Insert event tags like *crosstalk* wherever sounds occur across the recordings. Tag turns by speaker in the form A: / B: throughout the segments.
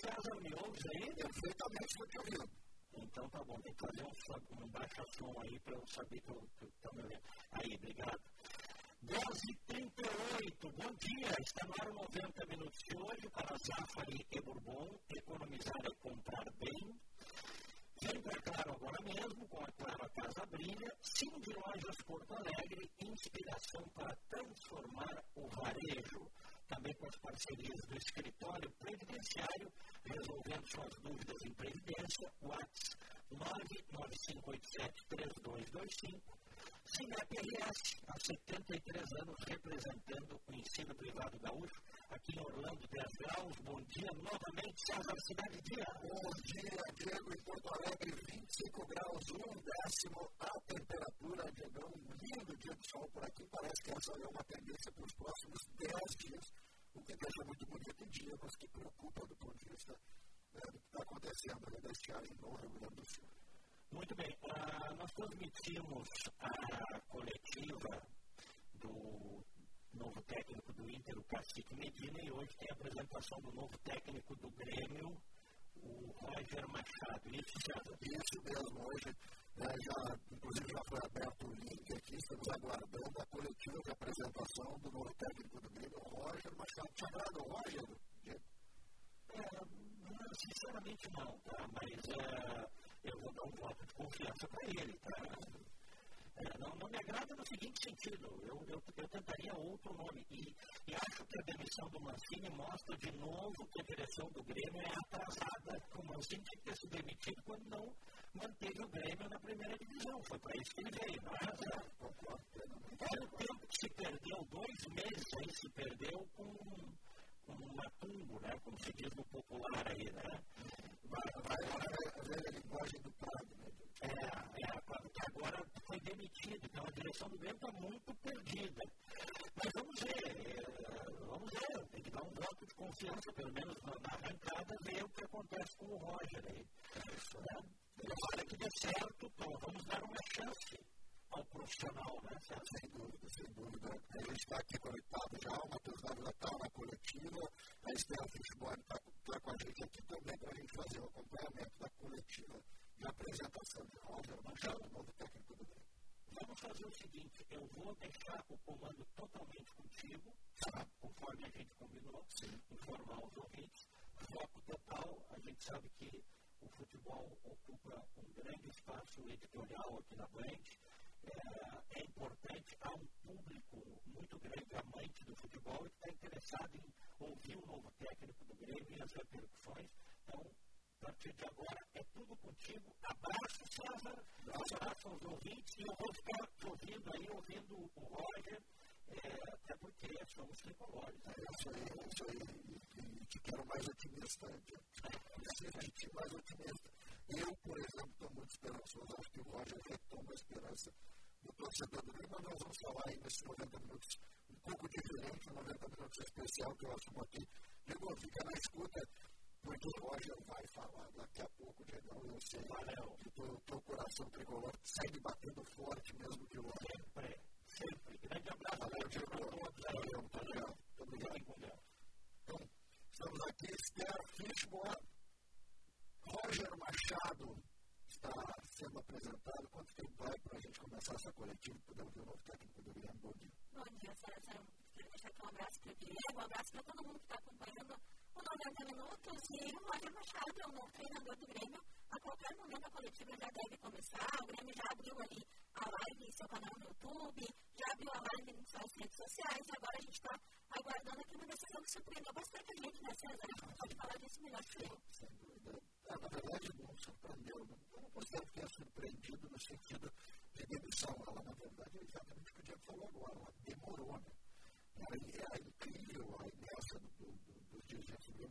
A: se as reuniões aí
B: perfeitamente do que eu vi.
A: Então tá bom, tem que fazer um, um baixo som aí para eu saber que eu estou me. Aí, obrigado. 12h38, bom dia. Está no ar 90 minutos de hoje para Zafari e Bourbon. Economizar é comprar bem. Vem para Claro agora mesmo, com a Claro a Casa Brilha. Sim de Lojas Porto Alegre, inspira redemption was moved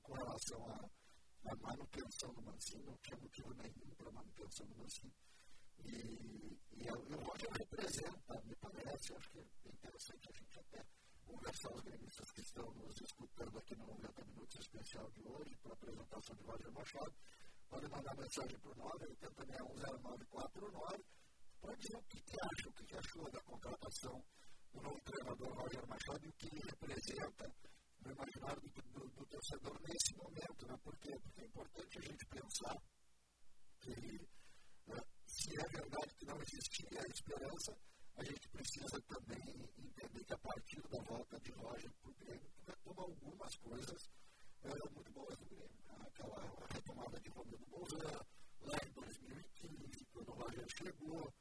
A: com
B: relação à, manutenção do Mancini, não tinha motivo nenhum para a manutenção do Mancini. E, e, é e o Roger representa, me parece, acho que é interessante a gente até conversar os gremistas que estão nos escutando aqui no 90 Minutos Especial de hoje, para a apresentação de Roger Machado, pode mandar mensagem para o 0949 para dizer o que, que acha, o que, que achou da contratação do novo treinador Roger Machado e o que ele representa no imaginário do, do, do, torcedor nesse momento. Né? Por quê? Porque é importante a gente pensar que, né, se é verdade que não existia esperança, a gente precisa também entender que a partir da volta de Roger para o Grêmio, retomar algumas coisas é, muito boas do Grêmio. Né? Aquela retomada de Romero Bolzan, lá em 2015, quando o Roger chegou,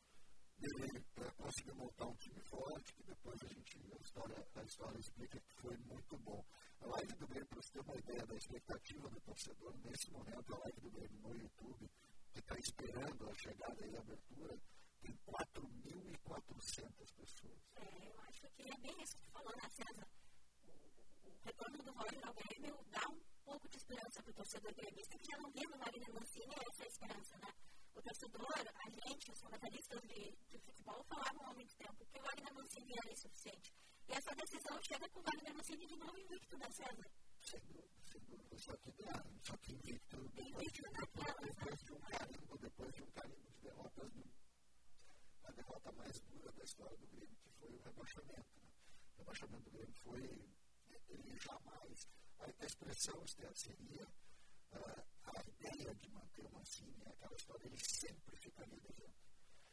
B: ele é, conseguiu montar um time forte, que depois a gente, a história, a história explica que foi muito bom. A live do Grêmio, para você ter uma ideia da expectativa do torcedor, nesse momento, a live do Grêmio no YouTube, que está esperando a chegada e a abertura, tem 4.400 pessoas.
C: É, eu acho que é bem isso que você falou, né, César? O, o retorno do Roger ao Grêmio dá um pouco de esperança para o torcedor gremista, que já não viu no Wagner Mancini essa esperança, né? O torcedor, a gente, os comentaristas de, de futebol, falavam há muito tempo que o Wagner Mancini era insuficiente. E essa decisão chega com o Wagner Mancini de novo invicto, né, César?
B: Sem dúvida. Só que, só que invicto depois, de, depois, depois de um carimbo, depois de um carimbo de derrotas, a derrota mais dura da história do Grêmio, que foi o rebaixamento. Né? O rebaixamento do Grêmio foi, ele jamais, a expressão seria uh, a ideia de manter o Mancini é aquela história, ele sempre ficaria devendo.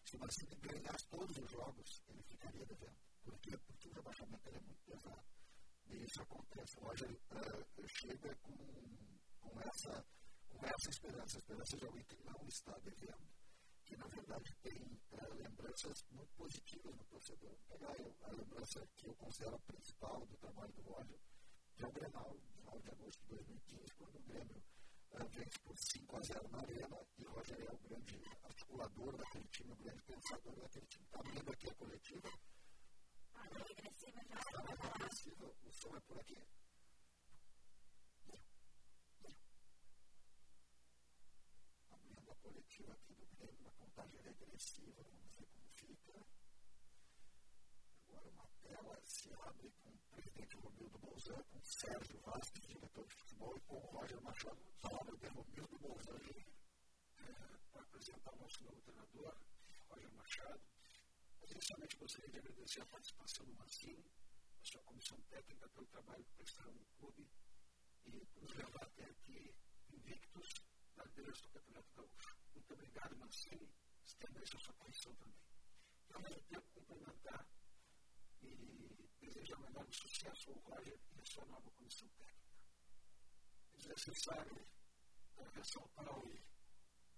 B: Se o Mancini ganhasse todos os jogos, ele ficaria devendo. Por quê? Porque o rebaixamento é muito pesado. E isso acontece. O Roger uh, chega com, com, essa, com essa esperança, a esperança de alguém que não está devendo, que na verdade tem uh, lembranças muito positivas no torcedor. Pegar eu, a lembrança que eu considero a principal do trabalho do Roger, que é o Grenal, 9 de agosto de 2015, quando o Grêmio vence por 5 a 0 na Arena e o Roger é o grande articulador daquele time, o grande pensador daquele time. Está vendo aqui a coletiva?
C: Ah, agressiva já.
B: Está agressiva, o som é por aqui. Abrindo a coletiva aqui do Grêmio, uma contagem regressiva, vamos ver como fica. Agora uma tela se abre com o presidente Romildo Bolzan, com Sérgio Vasquez, diretor de futebol, e com o Roger Machado. Palavra de Romildo Bolzan é, para apresentar o nosso novo treinador, Roger Machado. Mas inicialmente gostaria de agradecer a participação do Mancini, a sua comissão técnica, pelo trabalho que prestaram no clube e por nos levar até aqui invictos na liderança do Campeonato Gaúcho. Muito obrigado, Mancini. Estenda essa sua comissão também. E ao mesmo tempo cumprimentar e desejar melhor sucesso ao Roger e a sua nova comissão técnica. É desnecessário ressaltar o,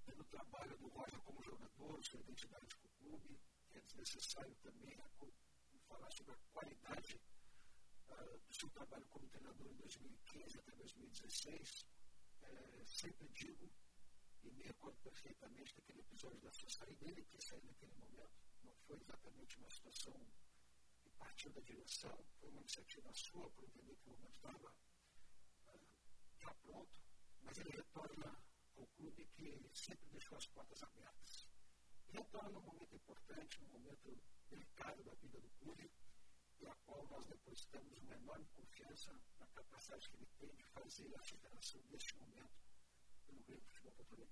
B: pelo trabalho do Roger como jogador, sua identidade com o clube, é desnecessário também falar sobre a qualidade uh, do seu trabalho como treinador em 2015 até 2016. É, sempre digo, e me recordo perfeitamente daquele episódio da sua saída, ele que saiu naquele momento. Não foi exatamente uma situação partiu da direção, foi uma iniciativa sua, por entender que o momento estava uh, já pronto, mas ele retorna ao clube que sempre deixou as portas abertas. E retorna num momento importante, num momento delicado da vida do clube, e a qual nós depositamos uma enorme confiança na capacidade que ele tem de fazer a superação deste momento pelo Grêmio Futebol Português.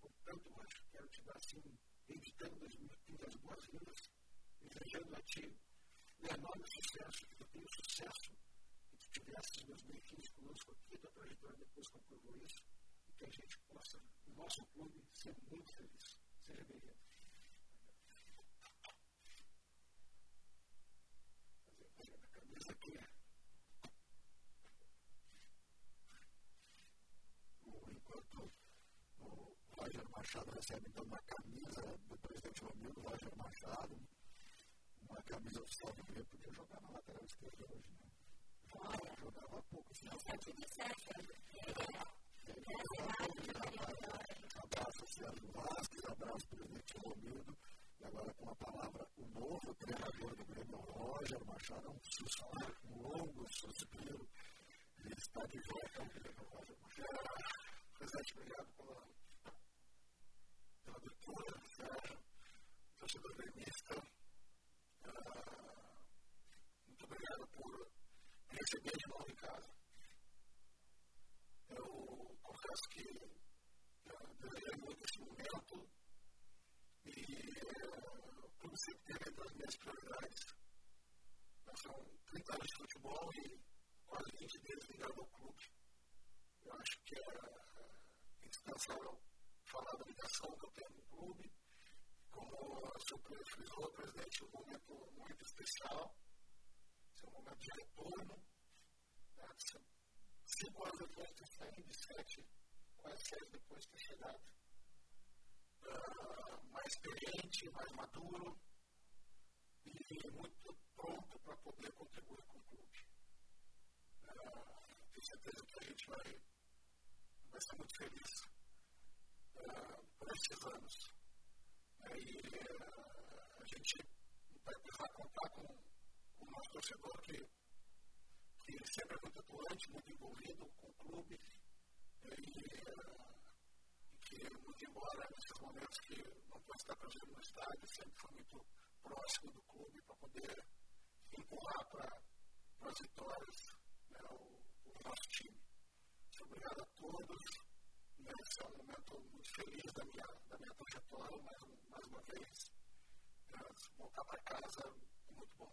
B: Portanto, eu acho que quero te dar, assim, dedicando 2015 as boas-vindas, desejando a ti um enorme sucesso, eu tenho sucesso, que tu tivesse meus benefícios conosco aqui, tua trajetória depois comprovou isso, e que a gente possa, no nosso clube, ser muito feliz. Seja bem-vindo. A camisa aqui. Enquanto o Roger Machado recebe então uma camisa do presidente Romildo, Roger Machado, uma camisa oficial do Grêmio, podia jogar na lateral esquerda hoje, né? Olha, jogava pouco. Assim,
C: Esse é o time certo.
B: Abraço, Sérgio Vasquez, abraço, presidente Romildo. E agora, com a palavra, o novo treinador do Grêmio, Roger Machado, um suspiro, um longo suspiro. Ele está de volta ao Grêmio, Roger Machado. Presidente, obrigado pela, pela abertura, Sérgio, torcedor gremista muito obrigado por me receber de novo em casa. Eu confesso que desejei muito esse momento e o clube sempre teve entre as minhas prioridades. São 30 anos de futebol e quase 20 deles ligados ao clube. Eu acho que é indispensável falar da ligação que eu tenho no clube. Como a senhor frisou, presidente, um momento muito especial. É um momento de retorno. Né? Cinco anos depois de saído, sete, quase seis depois de ter chegado. Uh, mais experiente, mais maduro e muito pronto para poder contribuir com o clube. Uh, tenho certeza que a gente vai, vai ser muito feliz uh, por esses anos. Uh, a gente vai precisar contar com, com o nosso torcedor que, que sempre é muito atuante, muito envolvido com o clube. E, que, muito embora nesses momentos que não pode estar presente no estádio, sempre foi muito próximo do clube para poder empurrar para as vitórias né, o, o, nosso time. Muito obrigado a todos. Né, esse é um momento muito feliz da minha, da minha trajetória, mais, mais uma vez. Voltar para casa muito bom.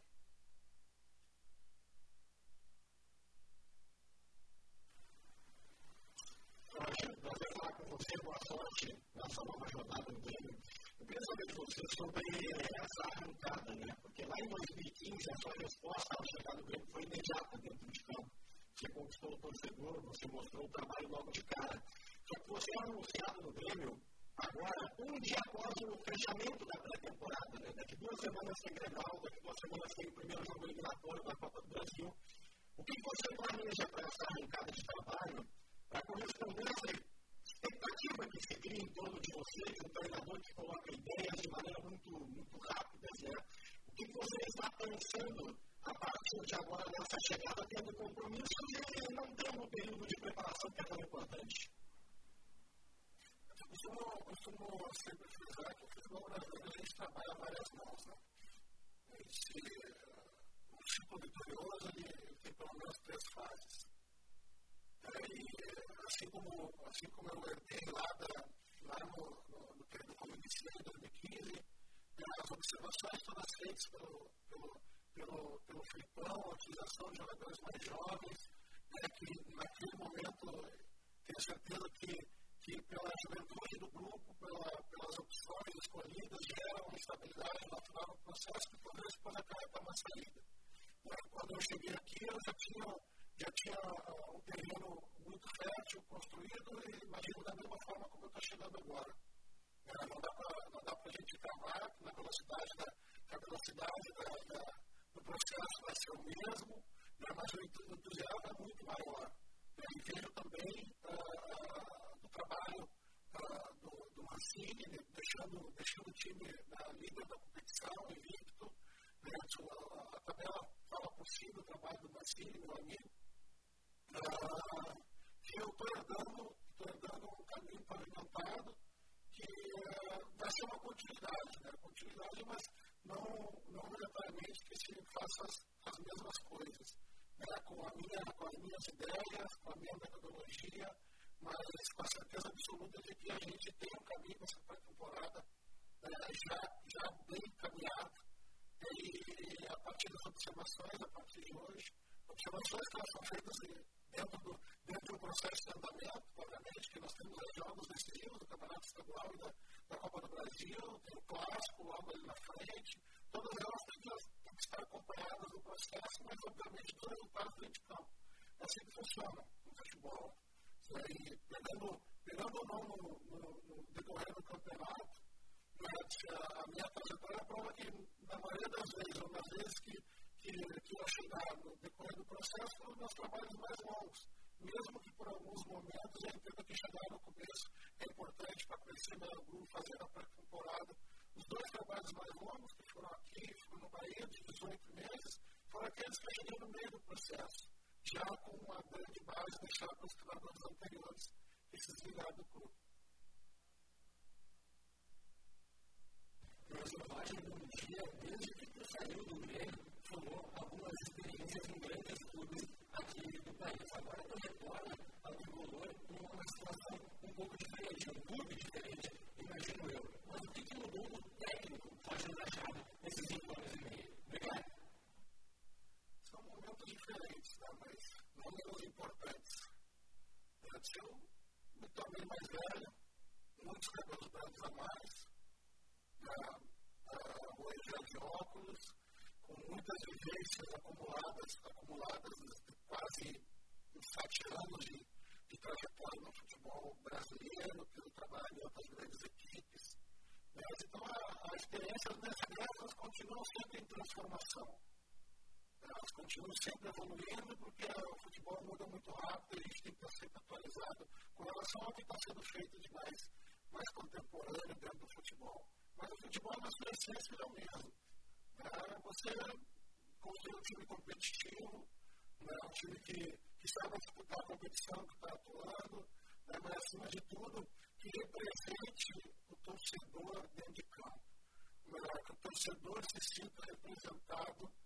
D: Roger, prazer falar com você, boa sorte nessa nova jornada do Grêmio. Eu queria saber de você sobre essa arrancada, né? Porque lá em 2015 a sua resposta ao chegar do Grêmio foi imediata dentro de campo. Você conquistou o torcedor, você mostrou o trabalho logo de cara. Que é anunciado no Grêmio agora, um dia após o fechamento da pré-temporada, né? Daqui duas semanas tem Grenal, daqui duas semanas tem o primeiro jogo eliminatório da Copa do Brasil. O que você planeja para essa arrancada de trabalho para corresponder a essa expectativa que se cria em torno de você, de um treinador que coloca ideias de maneira muito, muito rápida, né? O que você está pensando a partir de agora nessa chegada, tendo compromissos e não tendo um período de preparação que é tão importante?
B: Eu costumo, costumo sempre frisar que o futebol brasileiro a gente trabalha várias mãos, né? Esse, uh, o ciclo vitorioso tem pelo menos três fases. E, assim como, assim como eu herdei lá, da, lá no, no, no período como iniciei em 2015, as observações todas feitas pelo, pelo, pelo, pelo Filipão, a utilização de jogadores mais jovens, né, que naquele momento tenho certeza que, que pela juventude do grupo, pela, pelas opções escolhidas, gera uma estabilidade natural no processo que talvez possa acarretar uma saída. Né, quando eu cheguei aqui, eu já tinha já tinha uh, um terreno muito fértil construído e imagino da mesma forma como eu estou chegando agora. É, não dá para a gente travar na velocidade da, a velocidade da, da, do processo vai ser o mesmo, né, mas o entusiasmo é muito maior. Né, e vejo também uh, uh, trabalho uh, do, do Mancini, né, deixando, deixando o time na líder da competição, invicto. Né, a, a tabela fala por si do trabalho do Mancini, meu amigo ah, que eu estou herdando, estou herdando um caminho pavimentado que uh, vai ser uma continuidade, né? Continuidade, mas não, não necessariamente que se faça as, as mesmas coisas, né? com, a minha, com as minhas ideias, com a minha metodologia, mas com a certeza absoluta de que a gente tem um caminho nessa pré-temporada uh, já, já bem encaminhado. E a partir das observações, a partir de hoje, observações que elas são feitas dentro, do, dentro de um processo de andamento, obviamente, que nós temos jogos decisivos do Campeonato Estadual e da, da Copa do Brasil, tem o clássico logo ali na frente, todas elas têm que, têm que estar acompanhadas do processo, mas obviamente do resultado dentro de campo. É assim que funciona no futebol. Aí, pegando, pegando ou não no, no, no decorrer do campeonato, né, a minha trajetória prova que, na maioria das vezes, ou nas vezes que que, que ao chegar no decorrer do processo foram meus trabalhos mais longos. Mesmo que por alguns momentos eu entendo que chegar no começo é importante para conhecer meu grupo, fazer a pré-temporada. Os dois trabalhos mais longos, que foram aqui, foram no Bahia, de 18 meses, foram aqueles que eu cheguei no meio do processo, já com uma grande base para os treinadores anteriores se desligaram do.
D: Professor Roger, bom dia. Desde que saiu do Grêmio, somou algumas experiências em grandes clubes aqui do país. Agora tu retorna ao tricolor uma situação um pouco diferente, um clube diferente, imagino eu. Mas o que, que mudou no técnico Roger Machado nesses cinco anos e meio?
B: diferentes, tá? mas não menos importantes. Antes eu me tornei mais velho, muitos cabelos brancos a mais, né? é, hoje de óculos, com muitas vivências acumuladas, acumuladas quase sete anos de, de trajetória no futebol brasileiro, pelo trabalho em outras grandes equipes. Né? Então, a, experiências experiência das continuam sempre em transformação elas continuam sempre evoluindo, porque o futebol muda muito rápido e a gente tem que estar sempre atualizado com relação ao que está sendo feito de mais, mais contemporâneo dentro do futebol. Mas o futebol, na sua essência, é o mesmo. É você construir um time competitivo, né, um time que, que saiba disputar a competição que está atuando, né, mas, acima de tudo, que represente o torcedor dentro de campo. Né, que o torcedor se sinta representado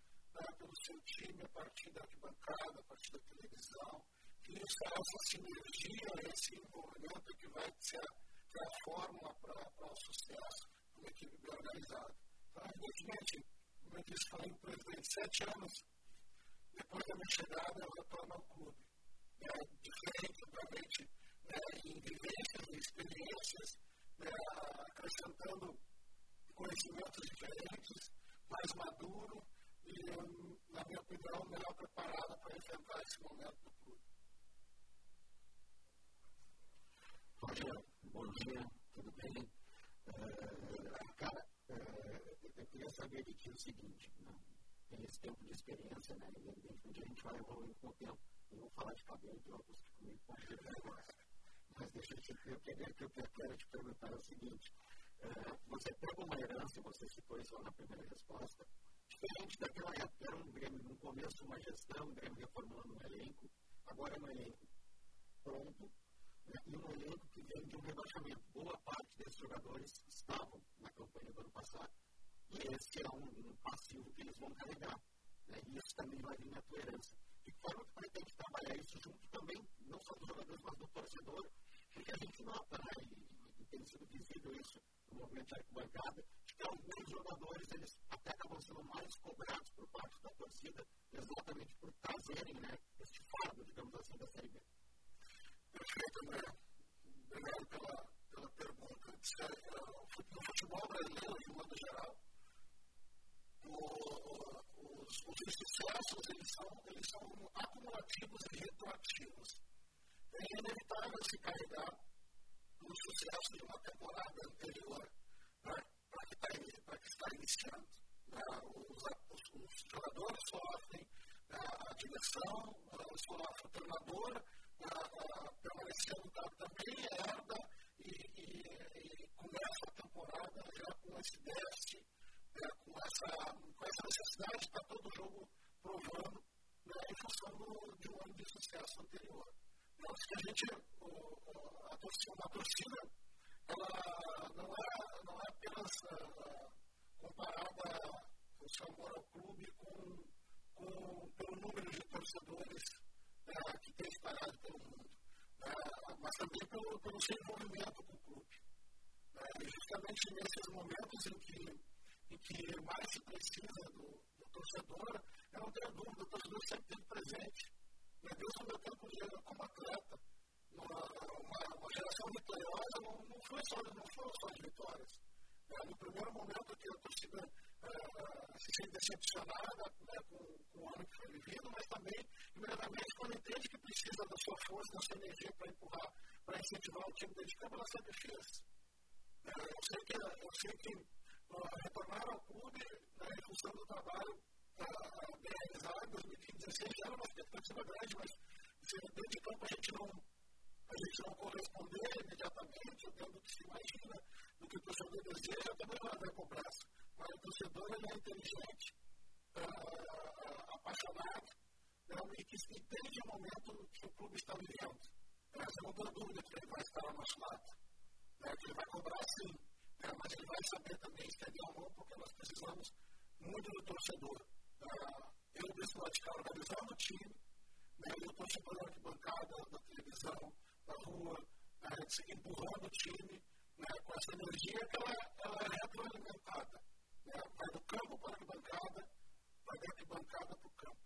B: pelo seu time a partir da arquibancada, a partir da televisão, isso, essa sinergia, esse envolvimento que vai ser a, a fórmula para o sucesso de uma equipe bem organizada. Então, evidentemente, como eu disse, falei para presidente, sete anos depois da minha chegada, eu retorno ao clube. É diferente, obviamente, né, em vivências, em experiências, né, acrescentando conhecimentos diferentes, mais maduro, e, na minha opinião, melhor preparada para enfrentar esse momento do clube.
D: Rogério, bom dia, tudo bem? É, cara, é, eu queria saber de ti o seguinte, né? tem esse tempo de experiência, né? E evidentemente a gente vai evoluindo com o tempo. Eu vou falar de cabelo de óculos que comigo negócio. Mas deixa eu te eu queria que eu quero te perguntar o seguinte. É, você pega uma herança, você citou isso lá na primeira resposta, Diferente daquela época, era um Grêmio no começo, uma gestão, um Grêmio reformulando um elenco, agora é um elenco pronto, né, e um elenco que vem de um rebaixamento. Boa parte desses jogadores estavam na campanha do ano passado, e esse é um, um passivo que eles vão carregar. Né, e isso também vai vir na tua herança. De que forma que pretende trabalhar isso junto também, não só dos jogadores, mas do torcedor, porque a gente nota, né, e, e tem sido visível isso no movimento de arquibancada, de que alguns jogadores eles até acabam sendo mais cobrados por parte da torcida, exatamente por trazerem né, este fardo, digamos assim, da Série B.
B: Perfeito, André. Obrigado pela, pela pergunta. No futebol brasileiro, de modo geral, os, os sucessos eles são, eles são acumulativos e retroativos. É inevitável se carregar no sucesso de uma temporada anterior para que, tá, está iniciando. Né? Os, os, os, jogadores sofrem, né? a direção sofre, o treinador permanecendo também herda e, e, e, começa a temporada já com esse déficit, né? com, essa, com essa necessidade de estar todo jogo provando né? em função de um ano de sucesso anterior. Eu acho que a gente, a torcida, torcida, ela não é, não é apenas uh, comparada o seu amor ao clube com, com, pelo número de torcedores uh, que tem espalhado pelo mundo, uh, mas também pelo, pelo seu envolvimento com o clube. E justamente nesses momentos em que, em que mais se precisa do, do torcedor, eu não tenho dúvida, o torcedor sempre tem presente Desde o meu tempo de, como atleta, uma, uma, uma geração vitoriosa não, não, foi só, não foram só as vitórias. É, no primeiro momento que a torcida é, se sente decepcionada né, com, com, o ano que foi vivido, mas também, imediatamente, quando entende que precisa da sua força, da sua energia para empurrar, para incentivar o time dentro de campo, ela sempre fez. É, eu sei que, eu sei que uh, retornar ao clube né, em função do trabalho uh, bem realizado em 2016 era uma expectativa grande, mas se de campo a gente não, a gente não corresponder imediatamente dentro do que se imagina, do que o torcedor deseja, também vai haver cobrança. Mas o torcedor ele é inteligente, uh, apaixonado, né, e que entende o momento que o clube está vivendo. Né, você não tem dúvida que ele vai estar ao nosso lado, né, que ele vai cobrar sim, né, mas ele vai saber também estender a mão, porque nós precisamos muito do torcedor eu mesmo radical organizando o time, né, eu estou chamando a arquibancada da televisão, da rua, né, empurrando o time né, com essa energia que ela, ela é retroalimentada. Né, vai do campo para a arquibancada, vai da arquibancada para o campo.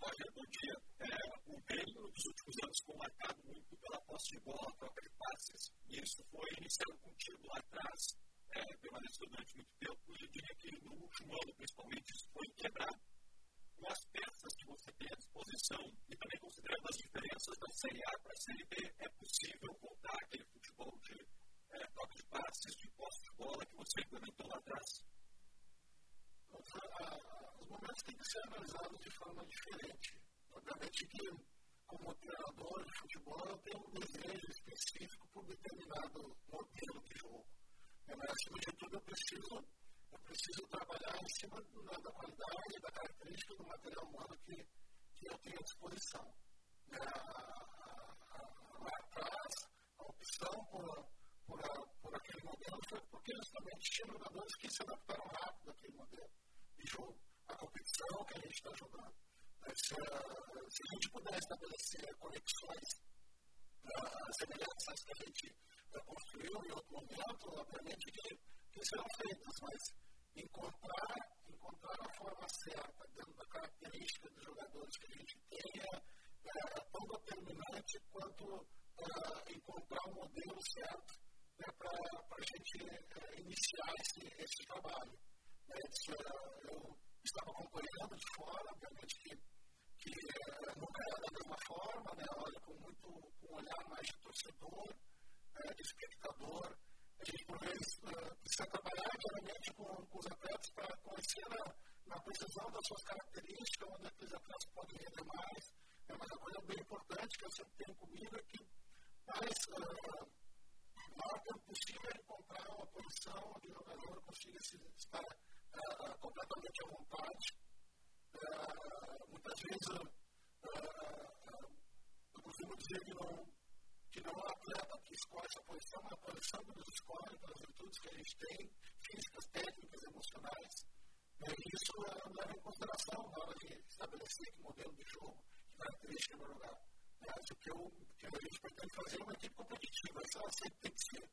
E: Olha, bom dia. É, o Grêmio,
A: nos últimos anos ficou marcado muito pela posse de bola, troca de passes. E isso foi iniciado contigo lá atrás, é, permaneceu durante muito tempo. E eu diria que no último ano, principalmente, isso foi quebrado com as peças que você tem à disposição e também considerando as diferenças da Série A para a Série B, é possível voltar aquele futebol de é, troca de passes, de posse de bola que você implementou lá atrás?
B: Os momentos têm que ser analisados de forma diferente. Obviamente que, como treinador de futebol, eu tenho um desejo específico por determinado modelo de jogo. Mas, acima de tudo, eu preciso eu preciso trabalhar em cima da qualidade e da característica do material humano que, que eu tenho à disposição. É, lá atrás, a opção por, por, por aquele modelo foi porque justamente tinha jogadores que se adaptaram rápido àquele modelo de jogo, a competição que a gente está jogando. Se, se, a gente puder estabelecer conexões semelhantes que a gente construiu em outro momento, obviamente que, que serão feitas, mas encontrar, encontrar a forma certa dentro da característica dos jogadores que a gente tenha é, tão determinante quanto é, encontrar o um modelo certo né, para a gente é, iniciar esse, esse trabalho. Né, eu estava acompanhando de fora, obviamente que, que nunca era da mesma forma, né, olha com, muito, com um olhar mais de torcedor, é, espectador, gente, por vezes, uh, precisa trabalhar diariamente com, com os atletas para conhecer na, na precisão das suas características, onde aqueles atletas podem render mais. É, mas a coisa bem importante que eu sempre tenho comigo é que mais, uh, maior tempo possível é encontrar uma posição onde o jogador consiga se, estar uh, completamente à vontade. Muitas vezes eu costumo dizer que não que não é um atleta que escolhe essa posição, mas a posição que nos escolhe pelas virtudes que a gente tem, físicas, técnicas, emocionais. E isso é, leva em consideração na hora de estabelecer que modelo de jogo, que característica vai jogar. É, acho que, eu, que a gente pretende fazer uma equipe competitiva, isso ela sempre tem que ser.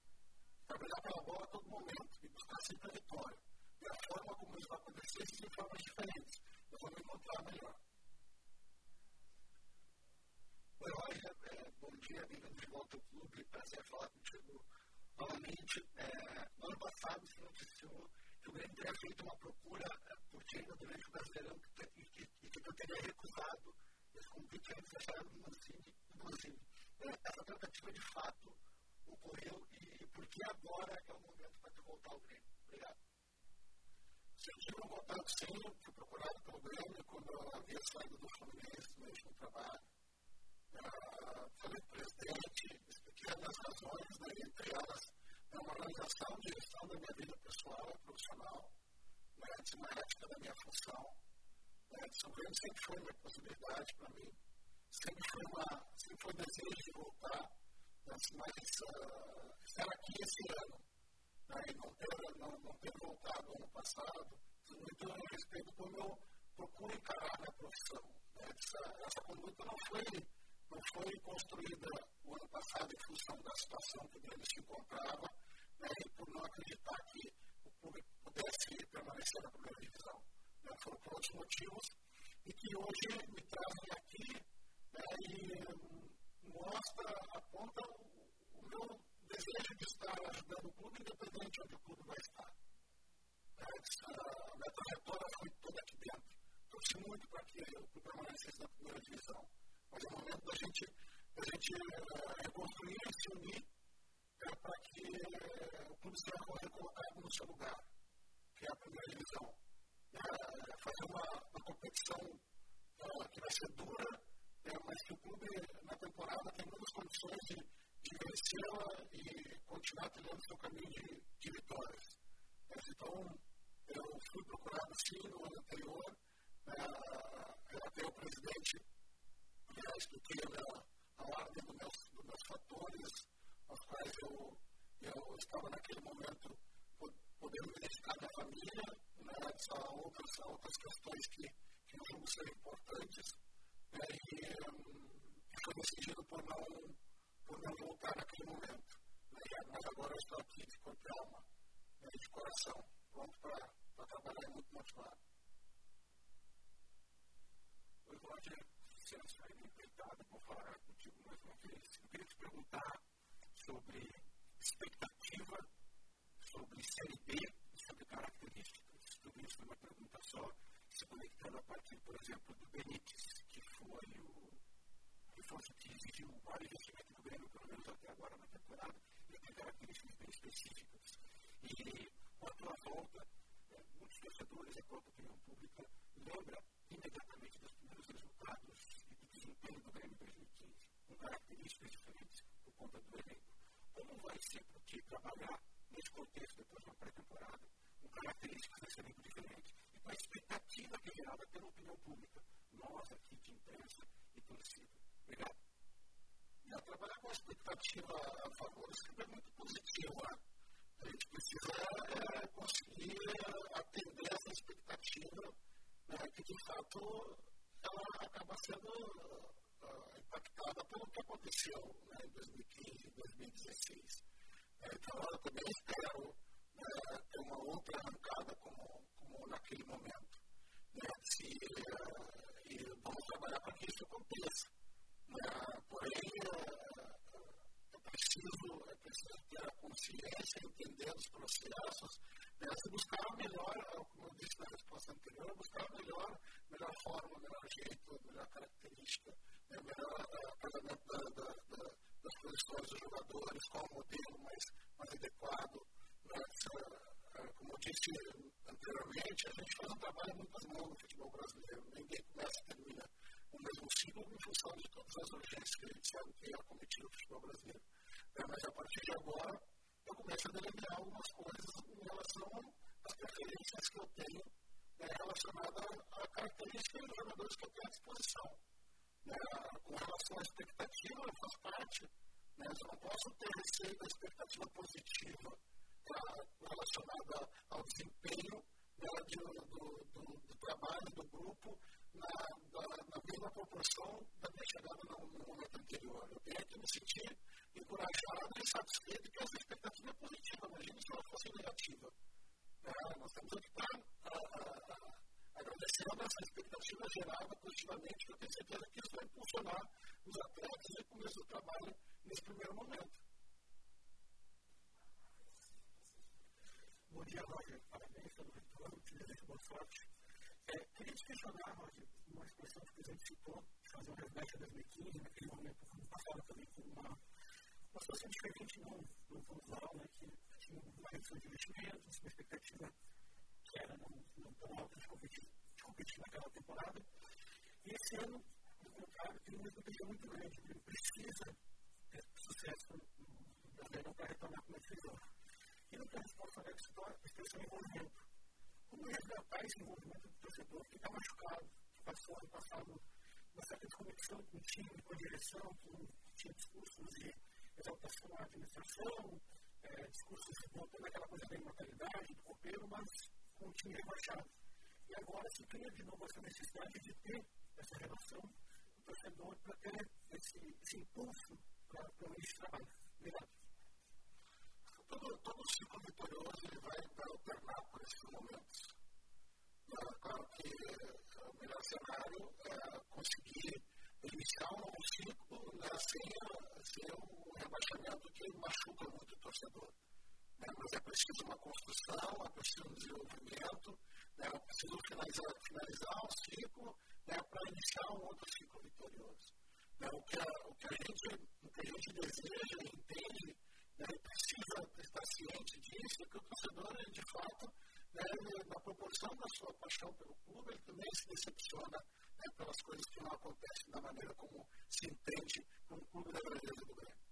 B: Trabalhar pela bola a todo momento e buscar sempre a vitória. E a forma como isso vai acontecer, existem formas diferentes. Eu vou me encontrar melhor.
F: Oi, Roger, é, bom dia, bem-vindo de volta ao clube, prazer falar contigo novamente. É, no ano passado se noticiou que o Grêmio teria feito uma procura é, por time durante o Brasileirão e que, que, que tu teria recusado esse convite antes do Mancini. É, essa tentativa de fato ocorreu e por que agora é o momento para tu voltar ao Grêmio? Obrigado.
B: Eu tive um contato sim, fui procurado pelo Grêmio quando eu havia saído do Fluminense no último trabalho falei presidente, expliquei as razões, né, entre elas é uma organização de gestão da minha vida pessoal e profissional, né, de uma ética da minha função. Né, o governo sempre foi uma possibilidade para mim, sempre foi, uma, sempre foi um desejo de voltar, mas, mas uh, estar aqui esse ano né, e não ter, não, não ter voltado ano passado, muito a respeito como eu procuro encarar a minha profissão. Né, essa, essa conduta não foi não foi construída o ano passado em função da situação que o Grêmio se encontrava, né, e por não acreditar que o clube pudesse permanecer na primeira divisão. Né, foram por outros motivos, e que hoje me trazem aqui né, e mostra, aponta o, meu desejo de estar ajudando o clube, independente onde o clube vai estar. Né, a minha trajetória foi toda aqui dentro. Torci muito para que o clube permanecesse na primeira divisão mas é o momento da gente, da gente reconstruir e se unir uh, para que uh, o clube seja recolocado no seu lugar, que é a primeira divisão. fazer uma, uma competição que vai ser dura, mas que o clube na temporada tem muitas condições de, de vencê-la e continuar trilhando seu caminho de, de vitórias. então, eu fui procurado sim no ano anterior, até o presidente aliás, do que a ordem dos meus, dos meus fatores aos quais eu, eu estava naquele momento podendo me dedicar minha família, né, a outras, a outras questões que, que eu serem importantes, né, e, um, foi decidido por não, por não voltar naquele momento. Né, mas agora eu estou aqui de corpo e alma, né, de coração, pronto para trabalhar muito motivado.
A: Oi, Roger processo ainda empreitada, vou falar contigo mais uma vez. Eu queria te perguntar sobre expectativa, sobre Série B, sobre características. Tudo isso numa pergunta só, se conectando a partir, por exemplo, do Benítez, que foi o reforço que exigiu o maior investimento do Grêmio, pelo menos até agora na temporada, ele tem características bem específicas. E a tua volta, é, muitos torcedores, própria opinião pública, lembra imediatamente dos primeiros resultados e do Grêmio em 2015, com características diferentes por conta do elenco. Como vai ser para ti trabalhar nesse contexto depois de uma pré-temporada, com características desse elenco diferentes e com a expectativa que é gerada pela opinião pública, nós aqui de imprensa e torcida? Obrigado.
B: E trabalhar com a expectativa a favor sempre é muito positiva. A gente precisa é, conseguir atender essa expectativa né, que, de fato, ela acaba sendo uh, impactada pelo que aconteceu né, em 2015 e 2016. É, então, eu também espero né, ter uma outra arrancada como, como naquele momento. Né, se, uh, e vamos trabalhar para que isso aconteça. Né, porém, é, preciso, é preciso ter a consciência, entender os processos, né, buscar a melhor, como eu disse na resposta anterior, buscar a melhor, melhor forma, melhor jeito, melhor característica, né, melhor uh, casamento da, da, da, das posições dos jogadores, qual o modelo mais, mais adequado. Né, como eu disse anteriormente, a gente faz um trabalho muito mãos no futebol brasileiro, ninguém começa e termina o mesmo ciclo em função de todas as urgências que a gente sabe que é cometido no futebol brasileiro. É, mas a partir de agora, eu começo a delinear algumas coisas em relação às preferências que eu tenho né, relacionadas a características dos jogadores que eu tenho à disposição. Né, com relação à expectativa, faz parte, né, eu não posso ter receio da expectativa positiva tá, relacionada ao desempenho né, de, do, do, do, trabalho do grupo na, na, na mesma proporção da minha chegada no, no momento anterior. Eu tenho que me sentir encorajado e satisfeito que essa expectativa é positiva. Imagina se ela fosse negativa. Nós temos que estar agradecendo essa expectativa gerada positivamente, que eu tenho certeza que isso vai impulsionar os atletas e o começo do trabalho nesse primeiro momento.
A: Bom dia, Roger. Parabéns pelo retorno. Te desejo boa sorte. É, queria te questionar, Roger, uma expressão que o presidente citou, fazer um resgate a 2015, naquele momento, como passava também com uma uma situação diferente no, no Funsal, né, que uma redução de investimentos, expectativa que era não, tão alta de competir, naquela temporada. E esse ano, ao contrário, tem uma expectativa muito grande. Ele precisa ter sucesso no brasileiro para retornar como hoje. E no que a resposta a a expressão envolvimento. Como resgatar esse envolvimento do torcedor que está machucado, que passou ano passado uma certa desconexão com o time, com a direção, que tinha discursos de exaltação à administração, é, discursos que voltam naquela coisa da imortalidade, do copeiro, mas com o time rebaixado. E agora se cria de novo essa necessidade de ter essa relação do torcedor para ter esse, esse impulso para o início de trabalho. Obrigado.
B: Todo, todo ciclo vitorioso ele vai, vai alternar por esses momentos. É, claro que é, o melhor cenário é conseguir iniciar um novo ciclo né, sem, sem um rebaixamento que machuca muito o torcedor. Né, mas é preciso uma construção, é preciso um desenvolvimento, né, é preciso finalizar, finalizar um ciclo né, para iniciar um outro ciclo vitorioso. Né, o, que a, o, que a gente, o que a gente deseja entende né, precisa estar ciente disso é que o torcedor, de fato, né, na proporção da sua paixão pelo clube, ele também se decepciona né, pelas coisas que não acontecem da maneira como se entende o clube da grandeza do Grêmio.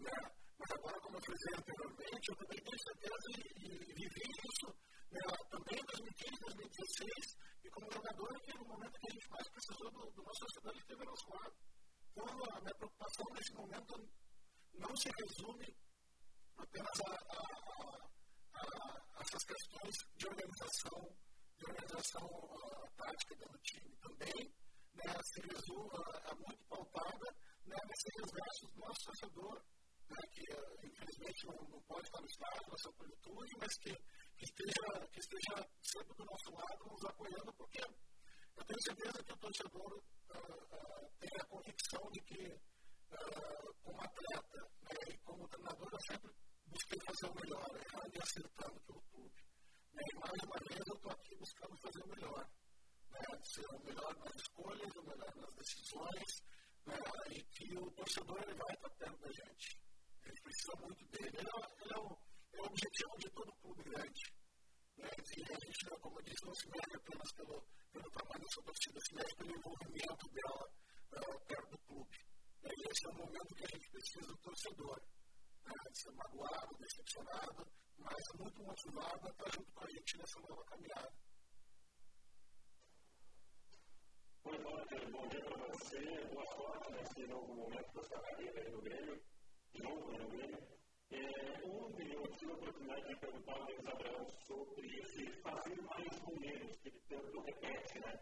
B: Né? Mas agora, como eu falei anteriormente, eu também tenho certeza e, e vivi isso né, também em 2015, 2016, e como jogador, que no momento que a gente mais precisou do, do nosso ele esteve ao nosso lado. Então, a minha preocupação nesse momento não se resume apenas a, a, a, a essas questões de organização, de organização uh, tática do time também, né, se resume, é muito pautada né, nesse resgate do nosso torcedor, né, que infelizmente não, não, pode estar no estádio, sua plenitude, mas que, que, esteja, que esteja sempre do nosso lado, nos apoiando, porque eu tenho certeza que o torcedor uh, tem a convicção de que, uh, como atleta né, e como treinador, eu sempre busquei fazer o melhor, errando e acertando pelo clube. Né, e mais uma vez eu estou aqui buscando fazer o melhor. Né, ser o melhor nas escolhas, o melhor nas decisões, né, e que o torcedor ele vai estar perto da gente. Ele precisa muito dele. Ele é, ele é, o, é o objetivo de todo clube grande. Né, e a gente, como eu disse, não se mede apenas pelo, pelo tamanho da sua torcida, se mede pelo envolvimento dela uh, perto do clube. Né, e esse é o momento que a gente precisa do torcedor. Né, ser magoado, decepcionado, mas muito motivado a estar junto com a gente nessa nova caminhada.
E: Oi, Walter, bom dia para você. Boa sorte nesse novo momento da sua carreira no Grêmio, novo no Grêmio. É, ontem eu tive a oportunidade de perguntar ao Denis sobre esse fazer mais com menos, que ele tanto repete, né?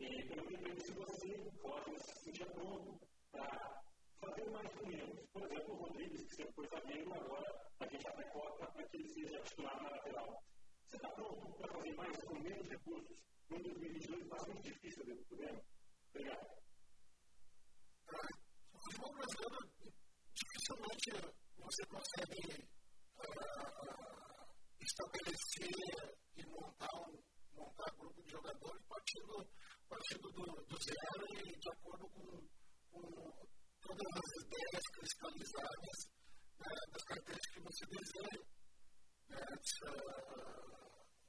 E: E perguntei para ele se você pode se sentir pronto para fazer mais com menos. Por exemplo, o Rodrigues, que sempre foi zagueiro, agora a gente até cota para que ele seja titular na lateral. Você está pronto para fazer mais com menos recursos? Em 2022 bastante difícil dentro do Grêmio. Obrigado.
B: O futebol brasileiro, dificilmente você consegue uh, estabelecer e montar um, montar grupo de jogadores partindo, partindo do, do zero e de acordo com, com todas as ideias cristalizadas né, das características que você deseja. Né,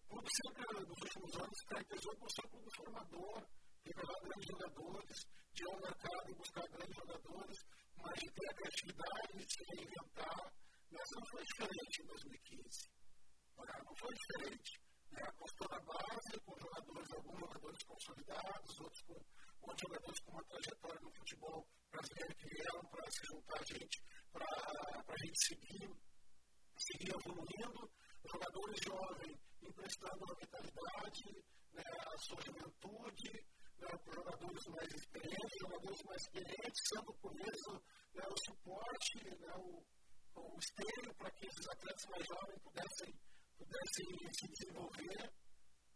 B: clube sempre, nos últimos anos, se caracterizou por ser um clube formador, revelar grandes jogadores, de ao mercado e buscar grandes jogadores, mas de ter a criatividade de se reinventar. Essa não foi diferente em 2015. Não foi diferente. Né? Apostou na base, com jogadores, alguns jogadores consolidados, outros com, outros jogadores com uma trajetória no futebol brasileiro que vieram para juntar a gente, para a gente seguir, seguir evoluindo. Jogadores jovens emprestando a vitalidade, né, a sua juventude, né, para jogadores mais experientes, jogadores mais experientes, sendo por isso né, o suporte, né, o, o esteio para que esses atletas mais jovens pudessem, pudessem se desenvolver.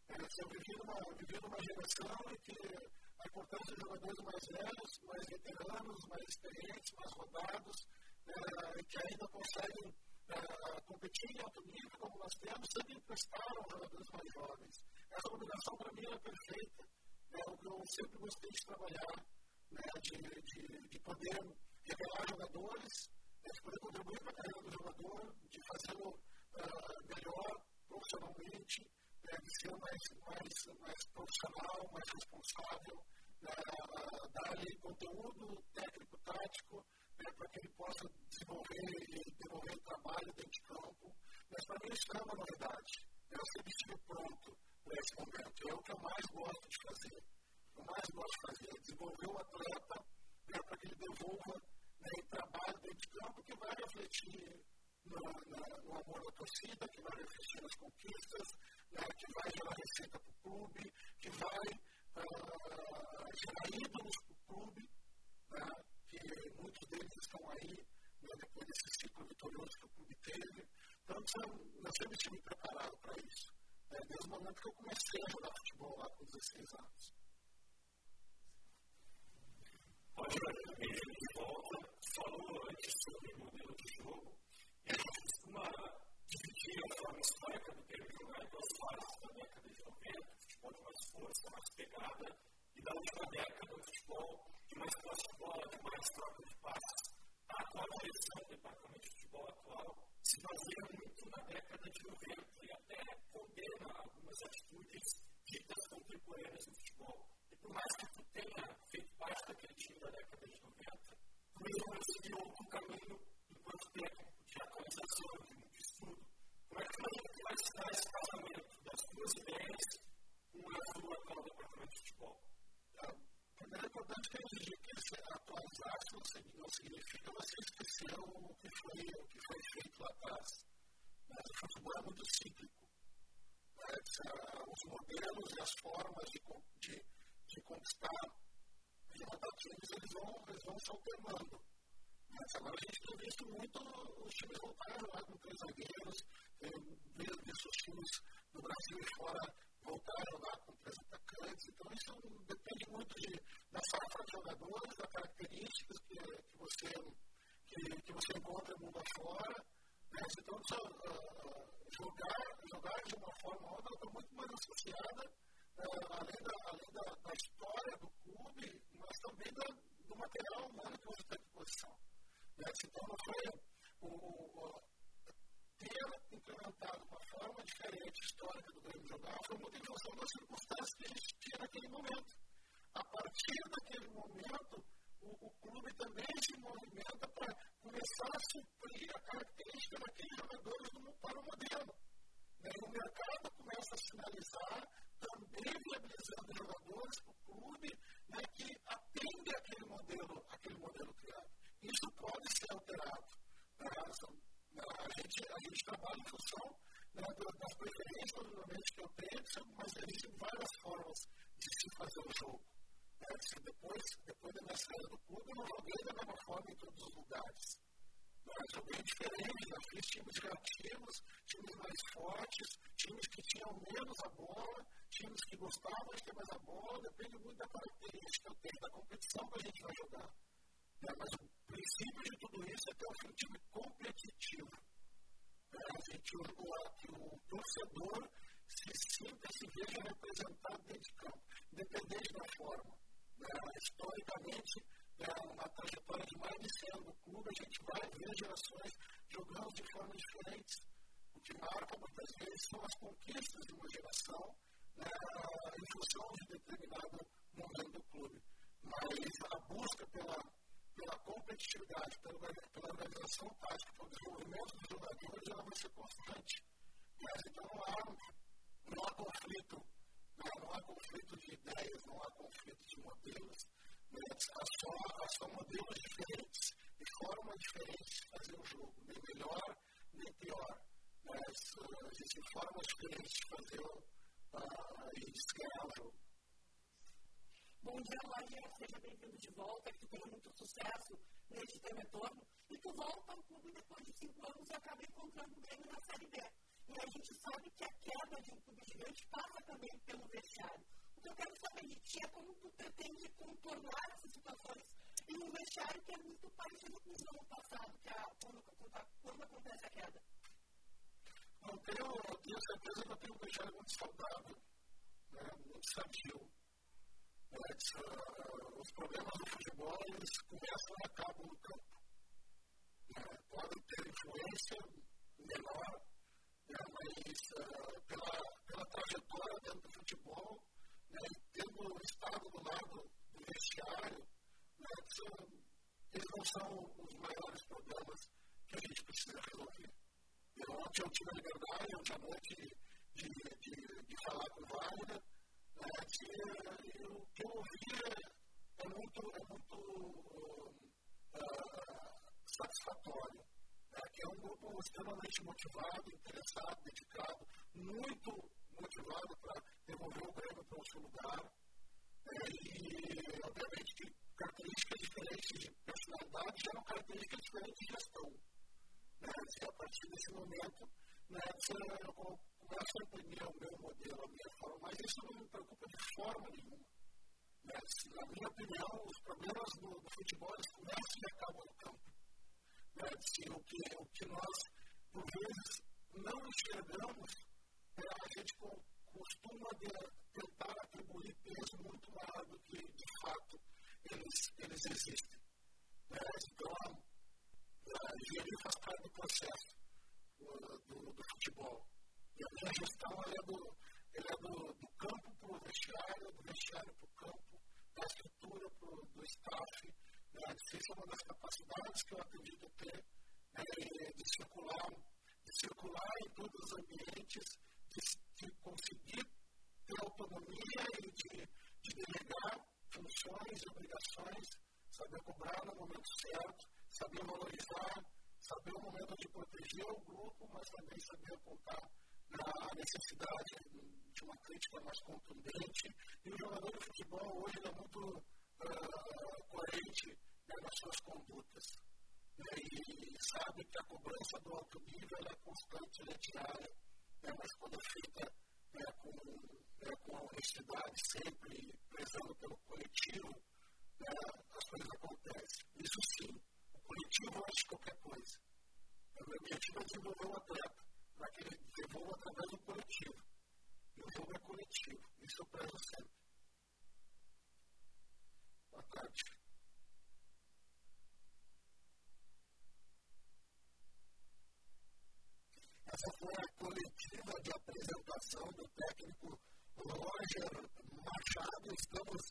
B: É, eu vivi numa geração em que a importância dos jogadores mais velhos, mais veteranos, mais experientes, mais rodados, né, que ainda conseguem uh, competir em alto nível, como nós temos, sempre emprestaram jogadores mais jovens. Essa combinação, para mim, é perfeita. É o que eu sempre gostei de trabalhar, né, de, de, de poder revelar jogadores, de poder contribuir para a carreira do jogador, de fazê-lo uh, melhor profissionalmente, né, de ser mais, mais, mais profissional, mais responsável, dar-lhe conteúdo técnico-tático, né, para que ele possa desenvolver e desenvolver trabalho dentro de campo. Mas para mim isso é uma novidade. Eu sempre estive pronto para esse momento. É o que eu mais gosto de fazer. O mais gosto de fazer é desenvolver o atleta né, para que ele desenvolva né, trabalho dentro de campo que vai refletir no, na, no amor da torcida, que vai refletir nas conquistas, né, que vai gerar receita para o clube, que vai uh, gerar ídolos para o clube. Né, que muitos deles estão aí, né, depois desse ciclo vitorioso que o clube teve. Então, nós sempre estive preparado para isso. Né, desde o momento que eu comecei a jogar futebol lá com 16 anos.
E: Olha, ele de volta falou antes sobre o modelo de jogo. E a gente costuma dividir a forma histórica do termo jogar em duas fases da década de 90, futebol de mais força, mais pegada, e da última década, o futebol de mais posse de bola, de mais troca de passes. A atual direção do departamento de futebol atual se baseia muito na década de 90 e até condena algumas atitudes ditas contemporâneas no futebol. E por mais que tu tenha feito parte daquele time da década de 90, tu mesmo seguiu um caminho enquanto técnico de atualização, de estudo. Como é que tu vai se dar esse casamento das duas ideias tua atual departamento de futebol?
B: Primeiro é importante que ele que se atualizasse não significa você esquecer o que foi, o que foi feito lá atrás. Mas o futebol é muito cíclico. Né? Os modelos e as formas de, de, de conquistar e montar times eles vão, eles vão se alternando. Mas agora a gente tem visto muito os times voltarem jogar com três zagueiros, tem visto os times no Brasil e fora voltar a jogar com três atacantes. Então isso é um jogadores, a características que, que, você, que, que você encontra mundo afora. Né? Então, uh, jogar, jogar de uma forma ou outra está muito mais associada, uh, além, da, além da, da, história do clube, mas também da, do material humano que você tem à disposição. Né? Então, não foi o, o, ter implementado uma forma diferente histórica do Grêmio jogar, foi muito em função das circunstâncias que a gente tinha naquele momento. A partir daquele momento, o, o clube também se movimenta para começar a suprir a característica daqueles jogadores do, para o modelo. Né? E o mercado começa a sinalizar, também viabilizando jogadores para o clube né, que atende aquele modelo, aquele modelo criado. Isso pode ser alterado. Né? A, gente, a gente trabalha em função né, das preferências, obviamente, que eu tenho, mas existem várias formas de se fazer o jogo. Né? Assim, depois, depois da minha saída do clube, eu não joguei da mesma forma em todos os lugares. Mas joguei diferente, já fiz times reativos, times mais fortes, times que tinham menos a bola, times que gostavam de ter mais a bola, depende muito da característica que eu tenho, da competição que a gente vai jogar. Né? Mas o princípio de tudo isso é ter um time competitivo. Né? A gente, o, o, o torcedor se sinta, se veja representado dentro de campo, independente da forma. Né, historicamente, né, uma trajetória de mais de 100 anos no clube, a gente vai ver gerações jogando de formas diferentes. O que marca muitas vezes são as conquistas de uma geração né, em função de determinado momento do clube. Mas a busca pela, pela competitividade, pela, pela organização tática, pelo desenvolvimento dos jogadores, ela vai ser constante. Mas então não há, não há conflito não, há conflito de ideias, não há conflito de modelos. Né? Há, só, há só modelos diferentes e formas diferentes de fazer o jogo, nem melhor, nem pior. Mas existem formas diferentes de fazer uh, e de ganhar o jogo.
G: Bom dia, Maria. Seja bem-vindo de volta. Que tenha muito sucesso neste teu retorno. E tu volta ao clube depois de cinco anos e acaba encontrando o Grêmio na Série B. E a gente sabe que a queda de um clube gigante passa também pelo vestiário. O que eu quero saber de ti é como tu pretende contornar essas situações em um vestiário que é muito parecido com o ano passado, que é quando, quando acontece a queda.
B: Não, tenho, tenho certeza que eu tenho um vestiário muito saudável, né, muito sadio. Uh, os problemas do futebol eles começam e acabam no campo. Né, podem ter influência menor né, mas uh, pela, pela trajetória dentro do futebol, né, tendo estado do lado do vestiário, né, são, eles não são os maiores problemas que a gente precisa resolver. Eu, ontem eu tive a liberdade, ontem à noite, de, de, de falar com o Wagner, né, e o que eu ouvi é, é muito, é muito uh, satisfatório que é um grupo extremamente motivado, interessado, dedicado, muito motivado para devolver o Grêmio para o seu lugar. É, e, obviamente, que características diferentes de personalidade geram características diferentes de gestão. Né? E a partir desse momento, né, eu começo a entender o meu modelo, a minha forma, mas isso não me preocupa de forma nenhuma. Né? Na minha opinião, os problemas do, do futebol começam e acabam no campo né, assim, o, que, o que nós, por vezes, não enxergamos, é, a gente costuma de, tentar atribuir peso muito maior do que, de fato, eles, eles existem. Né? Então, a engenharia faz parte do processo do, do, futebol. E a minha gestão é do, é do, do campo para o vestiário, do vestiário para o campo, da estrutura pro, do staff, né, essa é uma das capacidades que eu acredito ter né, de, circular, de circular em todos os ambientes, de, de conseguir ter autonomia e de, de delegar funções e obrigações, saber cobrar no momento certo, saber valorizar, saber o momento de proteger o grupo, mas também saber apontar na necessidade de uma crítica mais contundente. E o jogador de futebol hoje é muito uh, coerente né, nas suas condutas. Né, e sabe que a cobrança do alto nível é constante, é diária, né, mas quando é feita né, com, né, com honestidade, sempre prezando pelo coletivo, né, as coisas acontecem. Isso sim Coletivo antes de qualquer coisa. O meu objetivo é desenvolver um atleta, para que ele desenvolva através do coletivo. E o jogo é coletivo. Isso eu prezo sempre. Boa tarde. Essa foi a coletiva de apresentação do técnico Roger Machado. Estamos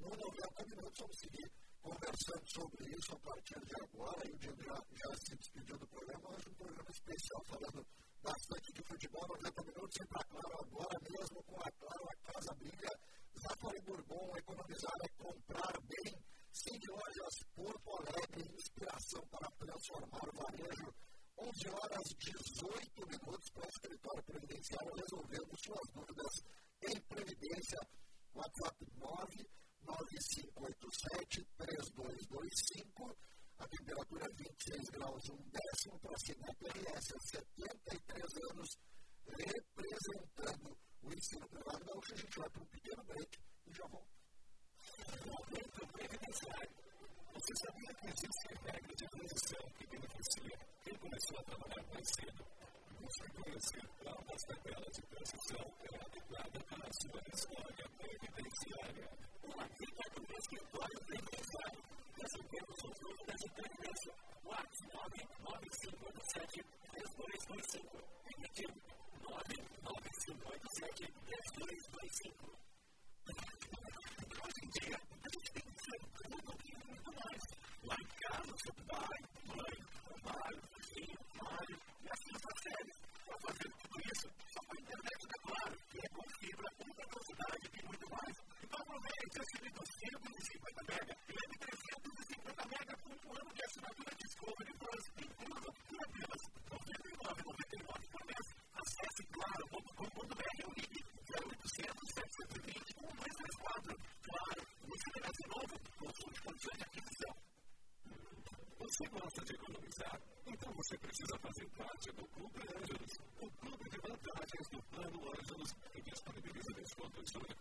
B: no 90 minutos. Vamos seguir conversando sobre isso a partir de agora. E o Diego já, já se despediu do programa. Hoje um programa especial falando bastante de futebol. 90 minutos em Claro agora mesmo com a Claro, a Casa Brilha, Zafari Bourbon, é economizar é comprar bem. cinco Lojas Porto Alegre, inspiração para transformar o varejo. 11 horas 18 minutos para o escritório previdenciário resolvendo suas dúvidas em previdência. WhatsApp 9 9587 3225, a temperatura 26 graus e um décimo para a cidade RS
E: 70. Tipo, do Clube Ângelos. O Clube de Vantagens do Plano Ângelos que disponibiliza descontos sobre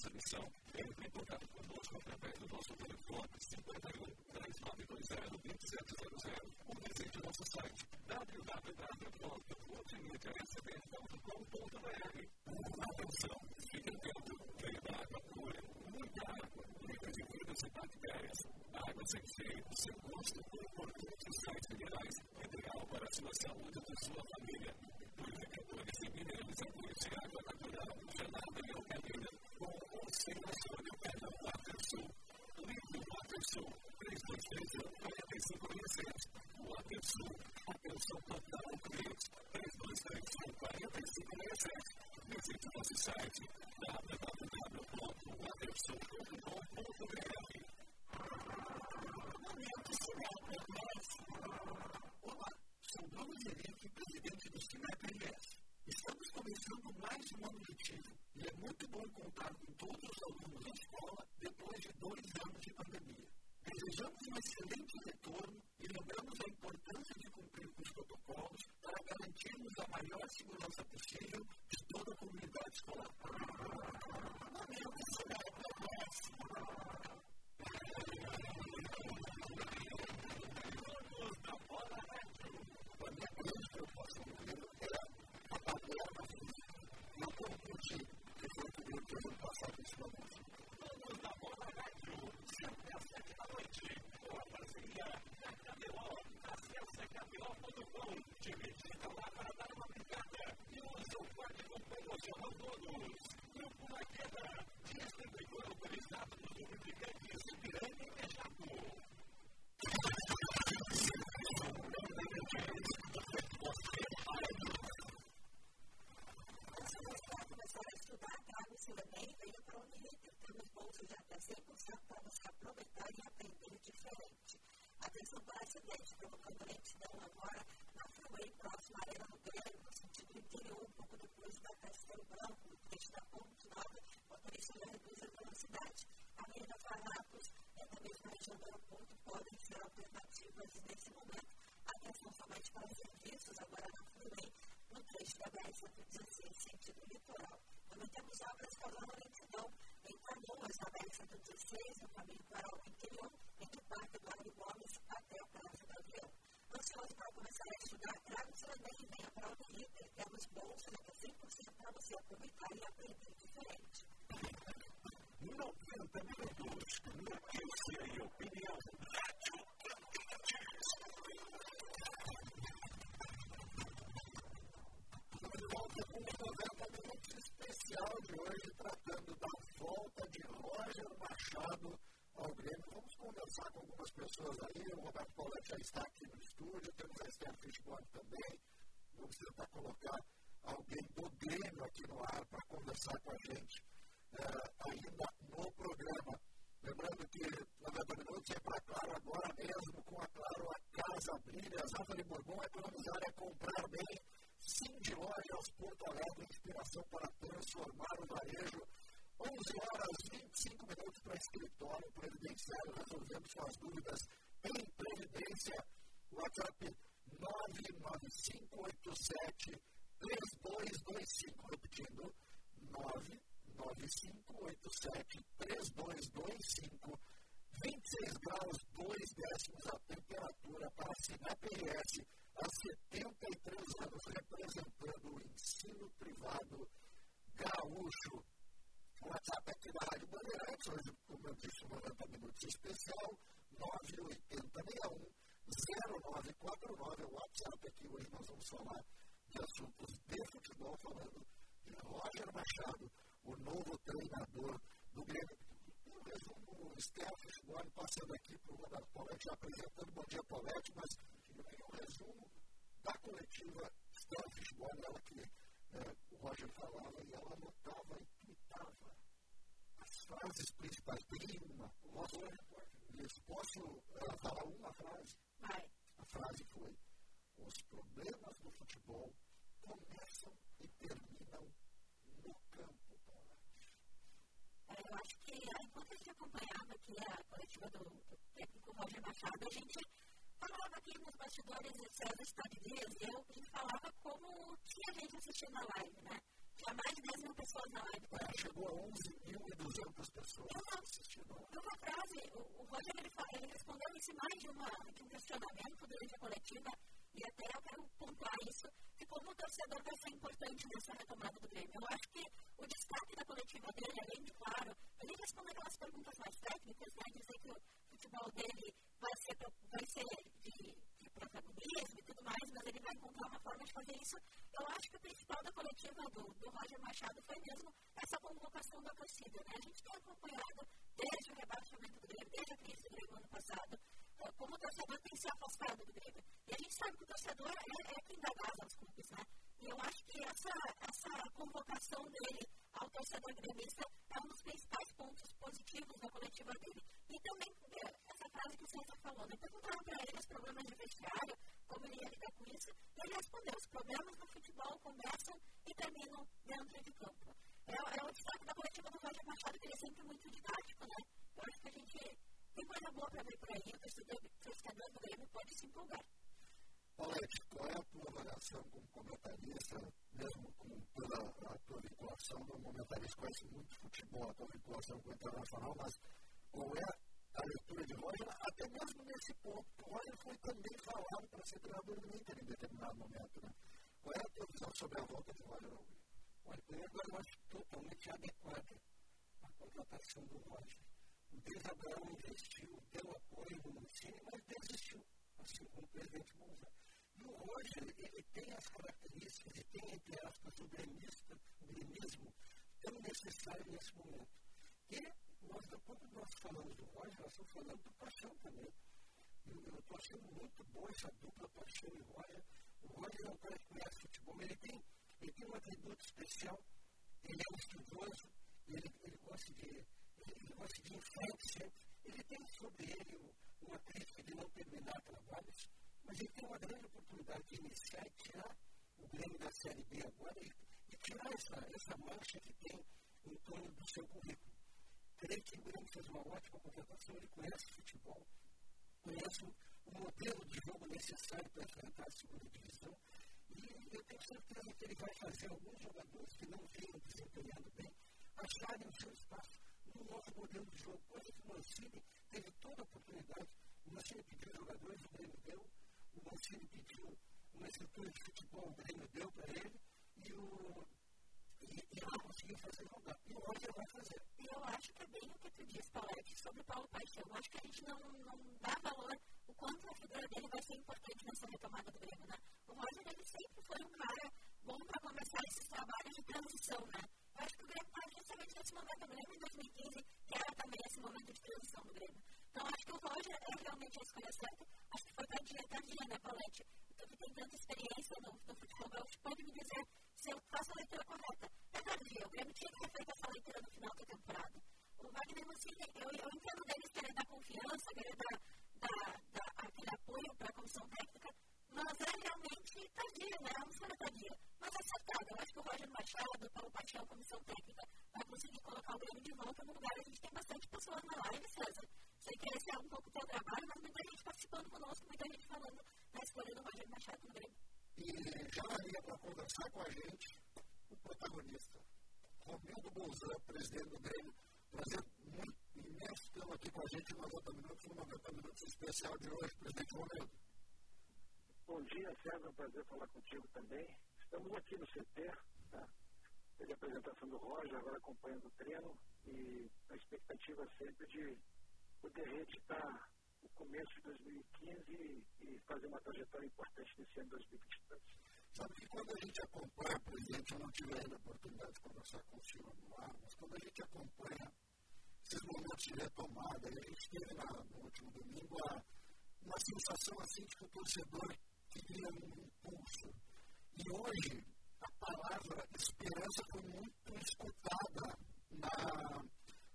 E: nossa missão. Entre em contato conosco através do nosso telefone 51 3920 2700 ou visite nosso site www.multimediasb.com.br. Atenção, fique atento, beba água pura, muita água, livre de vírus e bactérias, água sem feio, seu gosto
C: região do aeroporto, podem ser alternativas nesse momento. Atenção somente para os serviços agora na freeway, no trecho da BR-116, sentido litoral. Também temos obras causando lentidão em Canoas, na BR-116, no caminho para o interior, entre o Parque Eduardo Gomes até a Praça do Avião. Ansioso para começar a estudar, traga o seu e venha para o Uniriter. Temos bolsas até 100% para você aproveitar e aprender diferente.
E: 90 minutos, notícia e opinião. Rádio
B: volta com o 90 minutos especial de hoje, tratando da volta de Roger Machado ao Grêmio. Vamos conversar com algumas pessoas aí. O Roberto Paulette já está aqui no estúdio, temos a Esther Fishborn também. Vamos tentar colocar alguém do Grêmio aqui no ar para conversar com a gente ainda no programa. Lembrando que 90 minutos é para Claro agora mesmo, com a Claro a casa brilha, as árvores Bourbon, economizar é comprar bem de Lojas Porto Alegre, inspiração para transformar o varejo. 11 horas 25 minutos para escritório previdenciário, resolvendo suas dúvidas em previdência. WhatsApp 99587 3225, repetindo, 99587 3225. 26 graus, 2 décimos a temperatura para a CINEP-RS há 73 anos representando o ensino privado gaúcho. O WhatsApp aqui da Rádio Bandeirantes, hoje, como eu disse, 90 minutos especial, 98061 0949, o WhatsApp aqui. Hoje nós vamos falar de assuntos de futebol, falando de Roger Machado, o novo treinador do Grêmio. E um resumo, Steph, passando aqui para o Roberto Paulette, apresentando. Bom dia, Paulette, mas um resumo da coletiva Stella Fishbone, ela que é, o Roger falava e ela anotava e tweetava as frases principais. Tem uma. Posso, isso, posso uh, falar uma frase?
C: Vai.
B: A frase foi: os problemas do futebol começam e terminam no campo, Paulette.
C: É, eu acho que enquanto a gente acompanhava aqui a coletiva do, do técnico Roger Machado, a gente falava aqui nos bastidores de César Estado Dias, eu falava como tinha gente assistindo a live, né? Tinha mais de 10 mil pessoas na live.
B: É, chegou a 11.200 pessoas
C: Exato. assistindo. Uma frase, o, o Roger ele, ele respondeu isso mais de, uma, de um questionamento durante a coletiva, e até eu quero pontuar isso, que como o torcedor vai ser importante nessa retomada do Grêmio. Eu acho que o destaque da coletiva dele, além de, claro, ele responder aquelas perguntas mais técnicas, né? Dizer que o futebol dele vai ser, vai ser de, de protagonismo e tudo mais, mas ele vai encontrar uma forma de fazer isso. Eu acho que o principal da coletiva do, do Roger Machado foi mesmo essa convocação da torcida. Né? A gente tem acompanhado desde o rebaixamento do Grêmio, desde a crise do Grêmio ano passado, como o torcedor tem se afastado do Grêmio. E a gente sabe que o torcedor é, é quem dá gás aos clubes, né? E eu acho que essa, essa convocação dele ao torcedor gremista é um dos principais pontos positivos da coletiva dele. E também essa frase que o César falou, né? Perguntaram para ele os problemas de vestiário, como ele ia lidar com isso, e ele respondeu: os problemas no futebol começam e terminam dentro de campo. É, é o destaque da coletiva do Roger Machado, que ele é sempre muito didático, né? Eu acho que a gente tem coisa boa para ver por aí, o torcedor do Grêmio pode se empolgar.
B: Paulette, qual é a tua avaliação como comentarista, mesmo com, pela a tua vinculação no comentarista, conhece muito futebol, a tua vinculação com o internacional, mas qual é a leitura de Roger, até mesmo nesse ponto. O Roger foi também falado para ser treinador do Inter em determinado momento. Né? Qual é a tua visão sobre a volta de Roger
A: Olha, primeiro eu acho totalmente adequada a contratação do Roger. O Desabel investiu, deu apoio no time, mas desistiu, assim como o presidente Monza.
B: E Roger, ele tem as características e tem, entre aspas, o gremista, o gremismo tão necessário nesse momento. E nós, quando nós falamos do Roger, nós estamos falando do Paixão também. Eu estou achando muito boa essa dupla Paixão e Roger. O Roger é um cara que conhece futebol, ele tem, ele tem um atributo especial, ele é estudioso, ele, ele gosta de ele, de sempre. Ele tem sobre ele uma crítica de não terminar trabalhos, mas ele tem uma grande oportunidade de iniciar e tirar o Grêmio da Série B agora e, e tirar essa, essa mancha que tem em torno do seu currículo. Creio que o Grêmio fez uma ótima contratação, ele conhece futebol, conhece o modelo de jogo necessário para enfrentar a segunda divisão. E eu tenho certeza que ele vai fazer alguns jogadores que não vinham desempenhando bem acharem o seu espaço no novo modelo de jogo, coisa que o Mancini teve toda a oportunidade. O Mancini pediu jogadores, o Grêmio deu. O Mancini pediu uma estrutura de futebol, o Grêmio deu para ele. E o, e, e conseguiu fazer jogar. E o Roger vai fazer.
C: E eu acho que é bem o que tu disse, Paulette, sobre o Paulo Paixão. Eu acho que a gente não, não dá valor o quanto a figura dele vai ser importante nessa retomada do Grêmio, né? O Roger, ele sempre foi um cara bom para começar esses trabalhos de transição, né? Eu acho que o Grêmio está justamente nesse momento, eu lembro em 2015, que era também esse momento de transição do Grêmio. Então, acho que o Roger é realmente a escolha certa. Acho que foi tardia, tardia, né, Paulette? Então, que tem tanta experiência no, no futebol gaúcho, pode me dizer se eu faço a leitura correta. É tardia, o Grêmio tinha que ter feito essa leitura no final da temporada. O Wagner Mancini, eu, eu entendo deles querer dar confiança, querer dar, dar, dar aquele apoio para a comissão técnica, mas é realmente tardia, né? É uma escolha tardia. Mas acertada. Eu acho que o Roger Machado, Paulo Paixão, comissão técnica, vai conseguir colocar o Grêmio de volta no lugar. A gente tem bastante pessoas na live, César. Sei que esse é um pouco teu trabalho, mas muita gente participando conosco, muita gente falando da escolha do Roger Machado no Grêmio.
B: E já valia para conversar com a gente o protagonista, Romildo Bolzan, presidente do Grêmio. Prazer muito imenso tê-lo aqui com a gente no 90 Minutos, no 90 Minutos especial de hoje, presidente Romildo.
H: Bom dia, César. É um prazer falar contigo também. Estamos aqui no CT, tá? Teve a apresentação do Roger, agora acompanhando o treino e a expectativa sempre de poder reeditar o começo de 2015 e fazer uma trajetória importante nesse ano de 2022.
B: Sabe que quando a gente acompanha, presidente, eu não tive ainda a oportunidade de conversar com o senhor no ar, mas quando a gente acompanha esses momentos de retomada, a gente teve na, no último domingo a, uma sensação assim de que o torcedor queria um impulso. E hoje, a palavra esperança foi muito escutada na,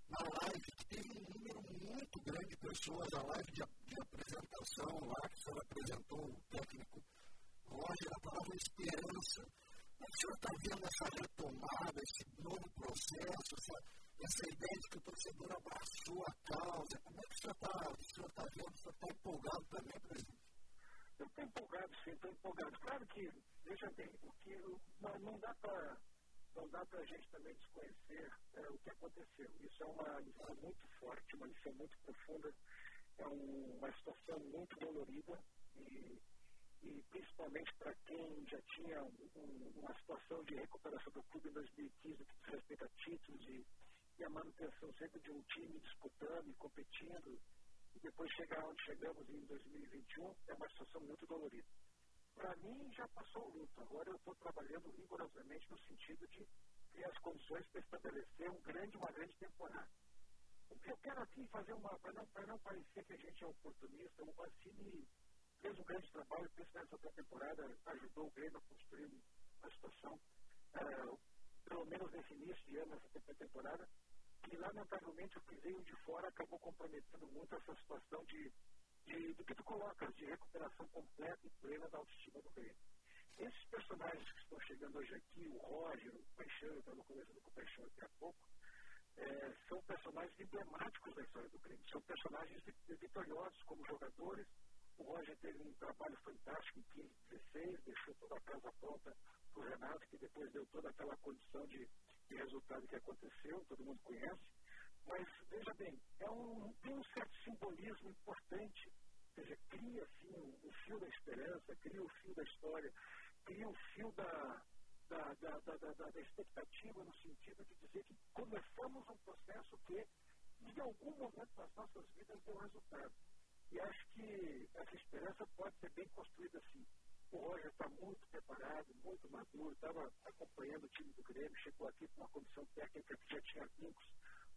B: na live, que teve um número muito grande de pessoas, a live de, de apresentação lá, que o senhor apresentou o técnico Roger, a palavra esperança. Como o senhor está vendo essa retomada, esse novo processo, essa, essa ideia de que o torcedor abraçou a causa? Como é que o senhor está tá vendo? O senhor está empolgado também, presidente?
H: Eu estou empolgado, sim, estou empolgado. Claro que, veja bem, o que, não, não dá para não dá para a gente também desconhecer é, o que aconteceu. Isso é uma lição muito forte, uma lição muito profunda, é um, uma situação muito dolorida e, e principalmente para quem já tinha um, uma situação de recuperação do clube em 2015, que diz respeito a títulos e, e a manutenção sempre de um time disputando e competindo e depois chegar onde chegamos em 2021 é uma situação muito dolorida. Para mim, já passou o luto. Agora eu estou trabalhando rigorosamente no sentido de criar as condições para estabelecer um grande, uma grande temporada. O que eu quero aqui fazer. Para não, não parecer que a gente é oportunista, o Mancini fez um grande trabalho, principalmente nessa temporada, ajudou o Grêmio a construir uma situação, é, pelo menos nesse início de ano, nessa temporada, que lamentavelmente o veio de fora acabou comprometendo muito essa situação de, de, do que tu colocas, de recuperação completa e plena da autoestima do Grêmio. Esses personagens que estão chegando hoje aqui, o Roger, o Paixão, eu estava conversando com o Paixão daqui a pouco, é, são personagens emblemáticos da história do Grêmio, são personagens vitoriosos como jogadores. O Roger teve um trabalho fantástico em 15, 16, deixou toda a casa pronta para o Renato, que depois deu toda aquela condição de de resultado que aconteceu, todo mundo conhece, mas veja bem, é um, tem um certo simbolismo importante, ou seja, cria assim o, o fio da esperança, cria o fio da história, cria o fio da, da, da, da, da, expectativa no sentido de dizer que começamos um processo que em algum momento das nossas vidas deu resultado. E acho que essa esperança pode ser bem construída assim. O Roger está muito preparado, muito maduro, estava acompanhando o time do Grêmio, chegou aqui com uma comissão técnica que já tinha vínculos,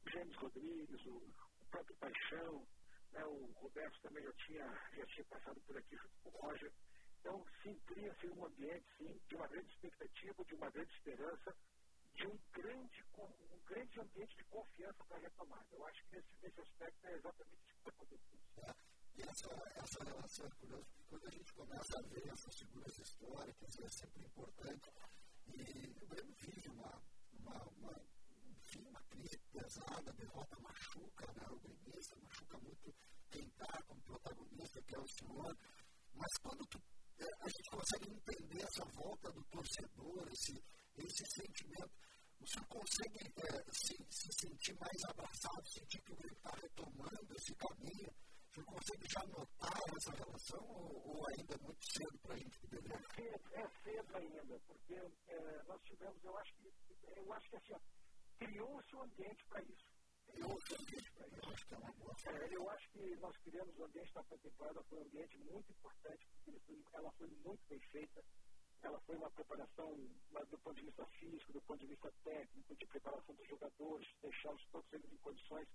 H: o James Rodrigues, o, o próprio Paixão, né, o Roberto também já tinha, já tinha passado por aqui junto com o Roger. Então, sim, cria-se um ambiente, sim, de uma grande expectativa, de uma grande esperança, de um grande, um grande ambiente de confiança para a retomada. Eu acho que nesse, nesse aspecto é exatamente isso que está acontecendo.
B: E essa, essa relação é curiosa, porque quando a gente começa a ver essas figuras históricas, é sempre importante. E o Grêmio vive uma, uma, uma, enfim, uma crise pesada, a derrota machuca né, o gremista, machuca muito quem está como protagonista, que é o senhor. Mas quando tu, é, a gente consegue entender essa volta do torcedor, esse, esse sentimento, o senhor consegue é, se, se sentir mais abraçado, sentir que o Grêmio está retomando esse caminho? Senhor consegue já notar essa relação ou, ou ainda é muito cedo para a gente poder ver?
H: É cedo, é cedo ainda, porque é, nós tivemos, eu acho que, eu acho que assim, criou-se um ambiente para isso. Criou-se um ambiente para isso. É, eu acho que nós criamos o um ambiente da pré-temporada, foi um ambiente muito importante, porque ela foi muito bem feita ela foi uma preparação do ponto de vista físico, do ponto de vista técnico, de preparação dos jogadores, deixá-los todos eles em condições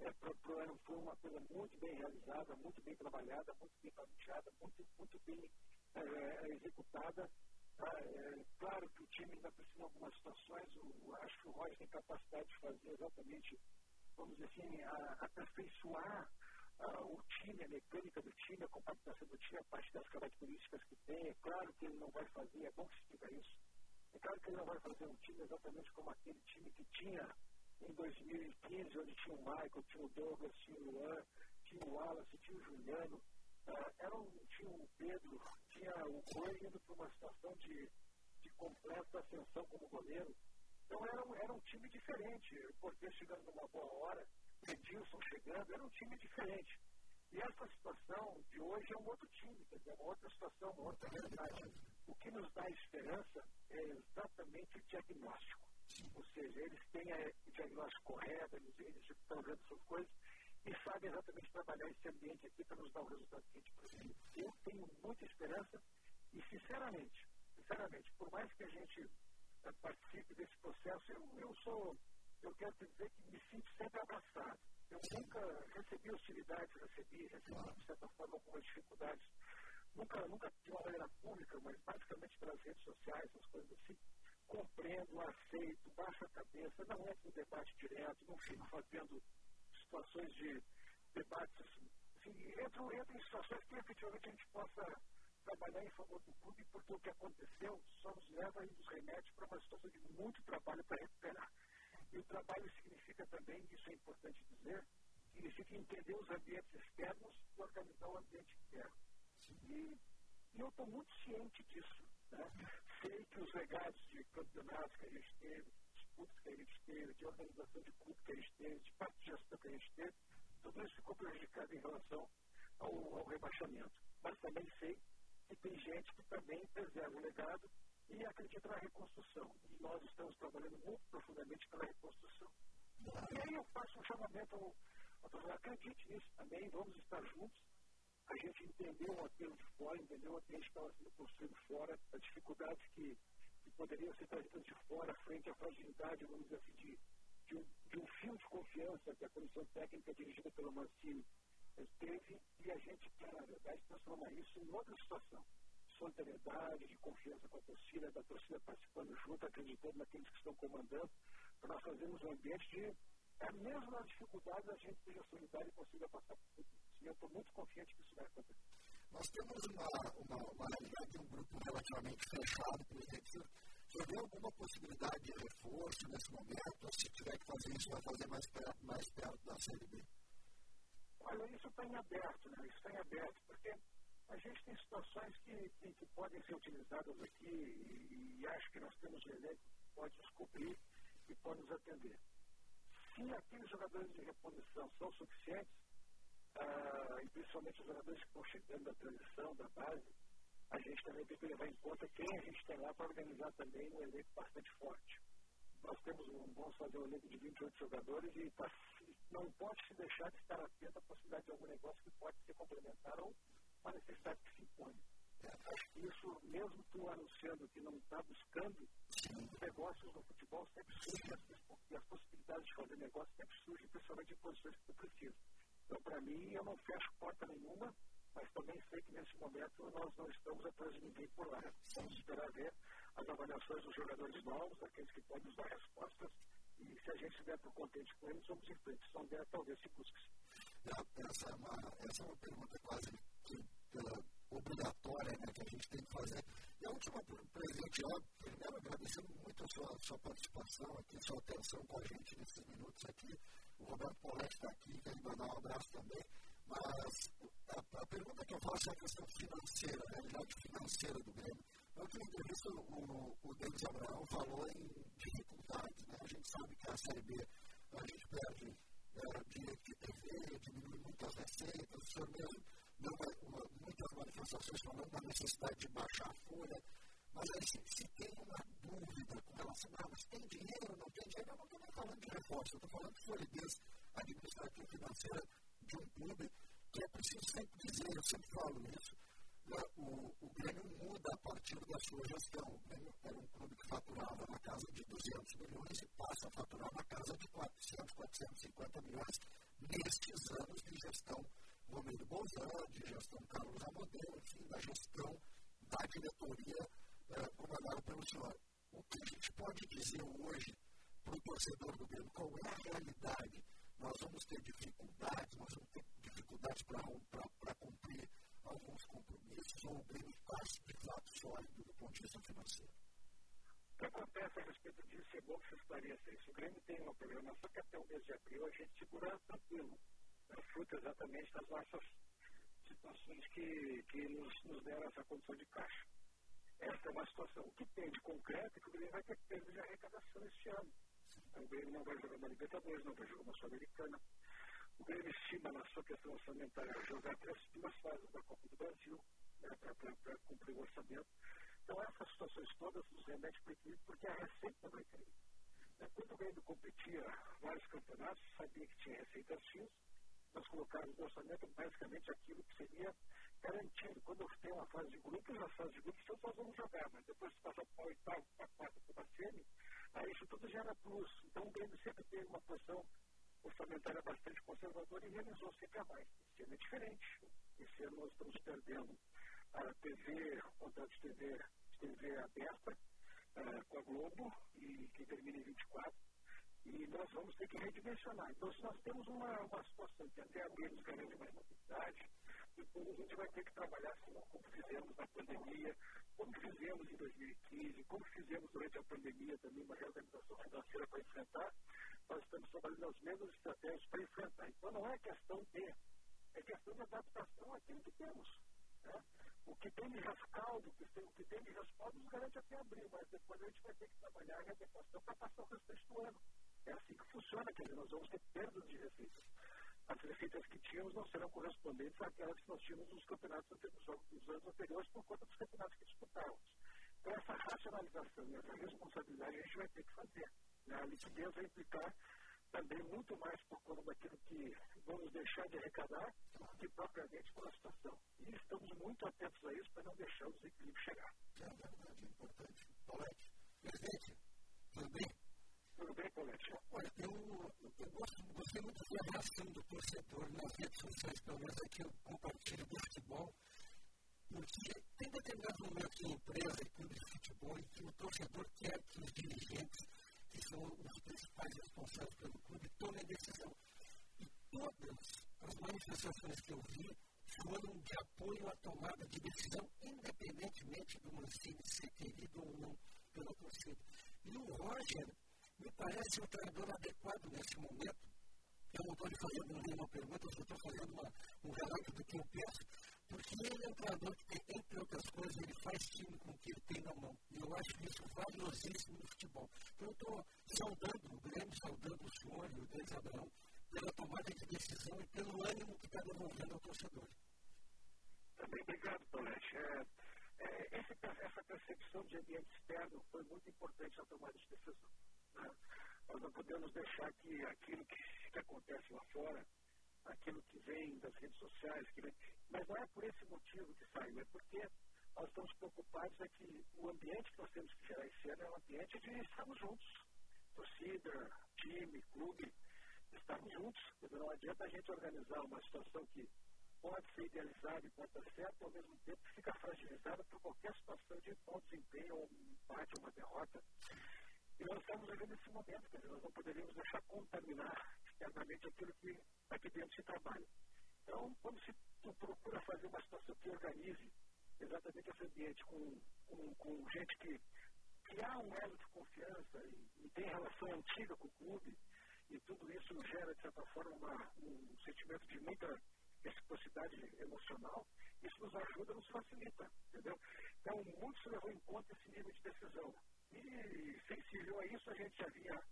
H: é, para o ano. Foi uma coisa muito bem realizada, muito bem trabalhada, muito bem planejada, muito, muito bem é, executada. Tá? É, claro que o time ainda precisa de algumas situações, o, acho que o Royce tem capacidade de fazer exatamente, vamos dizer assim, a, aperfeiçoar uh, o time, a mecânica do time, a compactação do time, a parte das características que tem. É claro que ele não vai fazer, é bom que se diga isso. É claro que ele não vai fazer um time exatamente como aquele time que tinha em 2015, onde tinha o Michael, tinha o Douglas, tinha o Luan, tinha o Wallace, tinha o Juliano. Uh, era um, tinha o Pedro, tinha o Coelho indo para uma situação de, de completa ascensão como goleiro. Então era um, era um time diferente. Cortez chegando numa boa hora, Edilson chegando, era um time diferente. E essa situação de hoje é um outro time, quer dizer, uma outra situação, uma outra realidade. O que nos dá esperança é exatamente o diagnóstico. Ou seja, eles têm o diagnóstico correto, eles, eles estão vendo essas coisas e sabem exatamente trabalhar esse ambiente aqui para nos dar o resultado que a gente precisa. Eu tenho muita esperança e, sinceramente, sinceramente, por mais que a gente uh, participe desse processo, eu, eu sou eu quero dizer que me sinto sempre abraçado. Eu nunca recebi hostilidades, recebi, recebi de certa forma algumas dificuldades. Nunca, nunca de uma maneira pública, mas basicamente pelas redes sociais, as coisas assim. Compreendo, aceito, baixo a cabeça, não entro no debate direto, não fico fazendo situações de debates assim. entro, entro em situações que efetivamente a gente possa trabalhar em favor do clube, porque o que aconteceu só nos leva e nos remete para uma situação de muito trabalho para recuperar. E o trabalho significa também, isso é importante dizer, significa entender os ambientes externos e organizar o ambiente interno. E, e eu estou muito ciente disso. Né? Sei que os legados de campeonatos que a gente teve, disputas que a gente teve, de organização de clube que a gente teve, de parte de gestão que a gente teve, tudo isso ficou prejudicado em relação ao, ao rebaixamento. Mas também sei que tem gente que também preserva o legado e acredita na reconstrução. E nós estamos trabalhando muito profundamente pela reconstrução. E aí eu faço um chamamento ao, ao acredite nisso também, vamos estar juntos. A gente entendeu o apelo de fora, entendeu o apelo que estava sendo construído fora, as dificuldades que, que poderiam ser trazidas de fora, frente à fragilidade, vamos dizer assim, de, de, um, de um fio de confiança que a comissão técnica dirigida pelo Mancini teve, e a gente quer, na verdade, transformar isso em outra situação solidariedade, de confiança com a torcida, da torcida participando junto, acreditando naqueles que estão comandando, para nós fazermos um ambiente de, é, mesmo nas dificuldades, a gente seja solidário e consiga passar por tudo. E eu estou muito confiante que isso vai acontecer.
B: Nós temos uma, uma, uma realidade de um grupo relativamente fechado, presidente. Você vê alguma possibilidade de reforço nesse momento? Ou se tiver que fazer isso, vai fazer mais perto, mais perto da CLB?
H: Olha, isso está em aberto, né? Isso está em aberto, porque a gente tem situações que, que, que podem ser utilizadas aqui e, e, acho que nós temos um elenco que pode descobrir e pode nos atender. Se aqueles jogadores de reposição são suficientes, ah, e principalmente os jogadores que estão chegando da transição, da base, a gente também tem que levar em conta quem a gente tem lá para organizar também um elenco bastante forte. Nós temos um, vamos fazer um elenco de 28 jogadores e tá, não pode se deixar de estar atento à possibilidade de algum negócio que pode ser complementar ou uma necessidade que se impõe. Acho que isso, mesmo tu anunciando que não está buscando, os negócios no futebol sempre surgem e as possibilidades de fazer negócio sempre surgem, principalmente em posições que tu precisa. Então, para mim, eu não fecho porta nenhuma, mas também sei que nesse momento nós não estamos atrás de ninguém por lá. Vamos esperar ver as avaliações dos jogadores novos, aqueles que podem nos dar respostas, e se a gente estiver contente com eles, vamos em frente. Se não der, talvez se busque.
B: Essa é uma, essa é uma pergunta quase que, pela obrigatória né, que a gente tem que fazer. E a última presente, primeiro agradecendo muito a sua, sua participação aqui, sua atenção com a gente nesses minutos aqui. O Roberto Poletti está aqui, quero mandar um abraço também. Mas a, a, pergunta que eu faço é a questão financeira, a realidade financeira do Grêmio. Na entrevista, o, o Denis Abraão falou em dificuldades. Né? A gente sabe que a Série B a gente perde é, de TV, diminui muitas receitas, o senhor mesmo deu muitas manifestações falando da necessidade de baixar a folha. Mas aí, se, se tem uma dúvida com relação a, ah, mas tem dinheiro, não tem dinheiro, eu não estou nem falando de reforço, eu estou falando de solidez administrativa financeira de um clube que é preciso sempre dizer, eu sempre falo isso, né, o, o Grêmio muda a partir da sua gestão. O Grêmio era um clube que faturava na casa de 200 milhões e passa a faturar na casa de 400, 450 milhões nestes anos de gestão Romero Bolzan, de gestão Carlos Amodeu, enfim, da gestão da diretoria eh, comandada pelo senhor. O que a gente pode dizer hoje para o torcedor do Grêmio? Qual é a realidade? Nós vamos ter dificuldades, nós vamos ter dificuldades para cumprir alguns compromissos, ou o Grêmio está, de fato, sólido do ponto de vista financeiro.
H: O que acontece a respeito disso é bom que se esclareça isso. O Grêmio tem uma programação que até o mês de abril a gente segura tranquilo. É fruto exatamente das nossas situações que, que nos, nos deram essa condição de caixa. Essa é uma situação. Que tem de concreto é que o Grêmio vai ter perda de arrecadação este ano. Então, o Grêmio não vai jogar uma Libertadores, não vai jogar uma Sul-Americana. O Grêmio estima na sua questão orçamentária jogar três, duas fases da Copa do Brasil né, para cumprir o orçamento. Então, essas situações todas nos remetem para o equilíbrio, porque a receita vai cair. Né, quando o Grêmio competia vários campeonatos, sabia que tinha receitas X, nós colocamos no orçamento basicamente aquilo que seria garantido. Quando tem uma fase de grupos, na fase de grupos todos nós vamos jogar, mas depois que passar para o oitavo, para a quarta, para a semi, aí isso tudo gera plus. Então o Grêmio sempre teve uma posição orçamentária bastante conservadora e realizou sempre a mais. Esse ano é diferente. Esse ano nós estamos perdendo a TV, o contrato de TV, de TV aberta uh, com a Globo, e que termina em 24 e nós vamos ter que redimensionar. Então, se nós temos uma, uma situação que até abril nos garante mais mobilidade, depois a gente vai ter que trabalhar assim, como fizemos na pandemia, como fizemos em 2015, como fizemos durante a pandemia também, uma reorganização financeira para enfrentar, nós estamos trabalhando as mesmas estratégias para enfrentar. Então, não é questão de, é questão de adaptação àquilo que temos. Né? O que tem de rescaldo, o que tem de respaldo, nos garante até abril, mas depois a gente vai ter que trabalhar a readequação para passar o restante do ano. É assim que funciona, quer dizer, nós vamos ter perdas de receitas. As receitas que tínhamos não serão correspondentes àquelas que nós tínhamos nos campeonatos dos anos anteriores por conta dos campeonatos que disputávamos. Então, essa racionalização e essa responsabilidade a gente vai ter que fazer. Né? A liquidez vai implicar também muito mais por conta daquilo que vamos deixar de arrecadar do que propriamente pela situação. E estamos muito atentos a isso para não deixar o desequilíbrio chegar.
B: É verdade, é importante. Paulete, presidente, bem?
H: Tudo bem, Colete?
B: Olha, eu, eu gosto, gostei muito da reação do torcedor nas redes sociais, pelo menos aqui eu compartilho do futebol, porque tem determinados momentos em empresa e clube de futebol em que o torcedor quer que os dirigentes, que são os principais responsáveis pelo clube, tomem decisão. E todas as manifestações que eu vi foram de apoio à tomada de decisão, independentemente do Mancini ser querido ou não pela torcida. E o Roger me parece um treinador adequado nesse momento. Eu não estou lhe fazendo nenhuma pergunta, eu estou fazendo uma, um relato do que eu penso, porque ele é um treinador que entre outras coisas, ele faz time com o que ele tem na mão. E eu acho isso valiosíssimo no futebol. Então eu estou saudando o Grêmio, saudando o senhor e o Denis Abraão pela tomada de decisão e pelo ânimo que está devolvendo ao torcedor.
H: Também obrigado, Paulete. É, é, essa percepção de ambiente externo foi muito importante na tomada de decisão. Nós não podemos deixar que aquilo que, que acontece lá fora, aquilo que vem das redes sociais, que vem, mas não é por esse motivo que saiu, é porque nós estamos preocupados é que o ambiente que nós temos que gerar esse ano é um ambiente de estarmos juntos. Torcida, time, clube, estarmos juntos. Não adianta a gente organizar uma situação que pode ser idealizada e pode dar certo, ao mesmo tempo fica fragilizada por qualquer situação de bom desempenho, ou um empate, ou uma derrota. E nós estamos vivendo esse momento, quer dizer, nós não poderíamos deixar contaminar externamente aquilo que aqui dentro se trabalha. Então, quando se procura fazer uma situação que organize exatamente esse ambiente com, com, com gente que, que há um elo de confiança e, e, tem relação antiga com o clube, e tudo isso gera, de certa forma, uma, um sentimento de muita reciprocidade emocional, isso nos ajuda, nos facilita, entendeu? Então, muito se levou em conta esse nível de decisão. E sensível a isso, a gente já vinha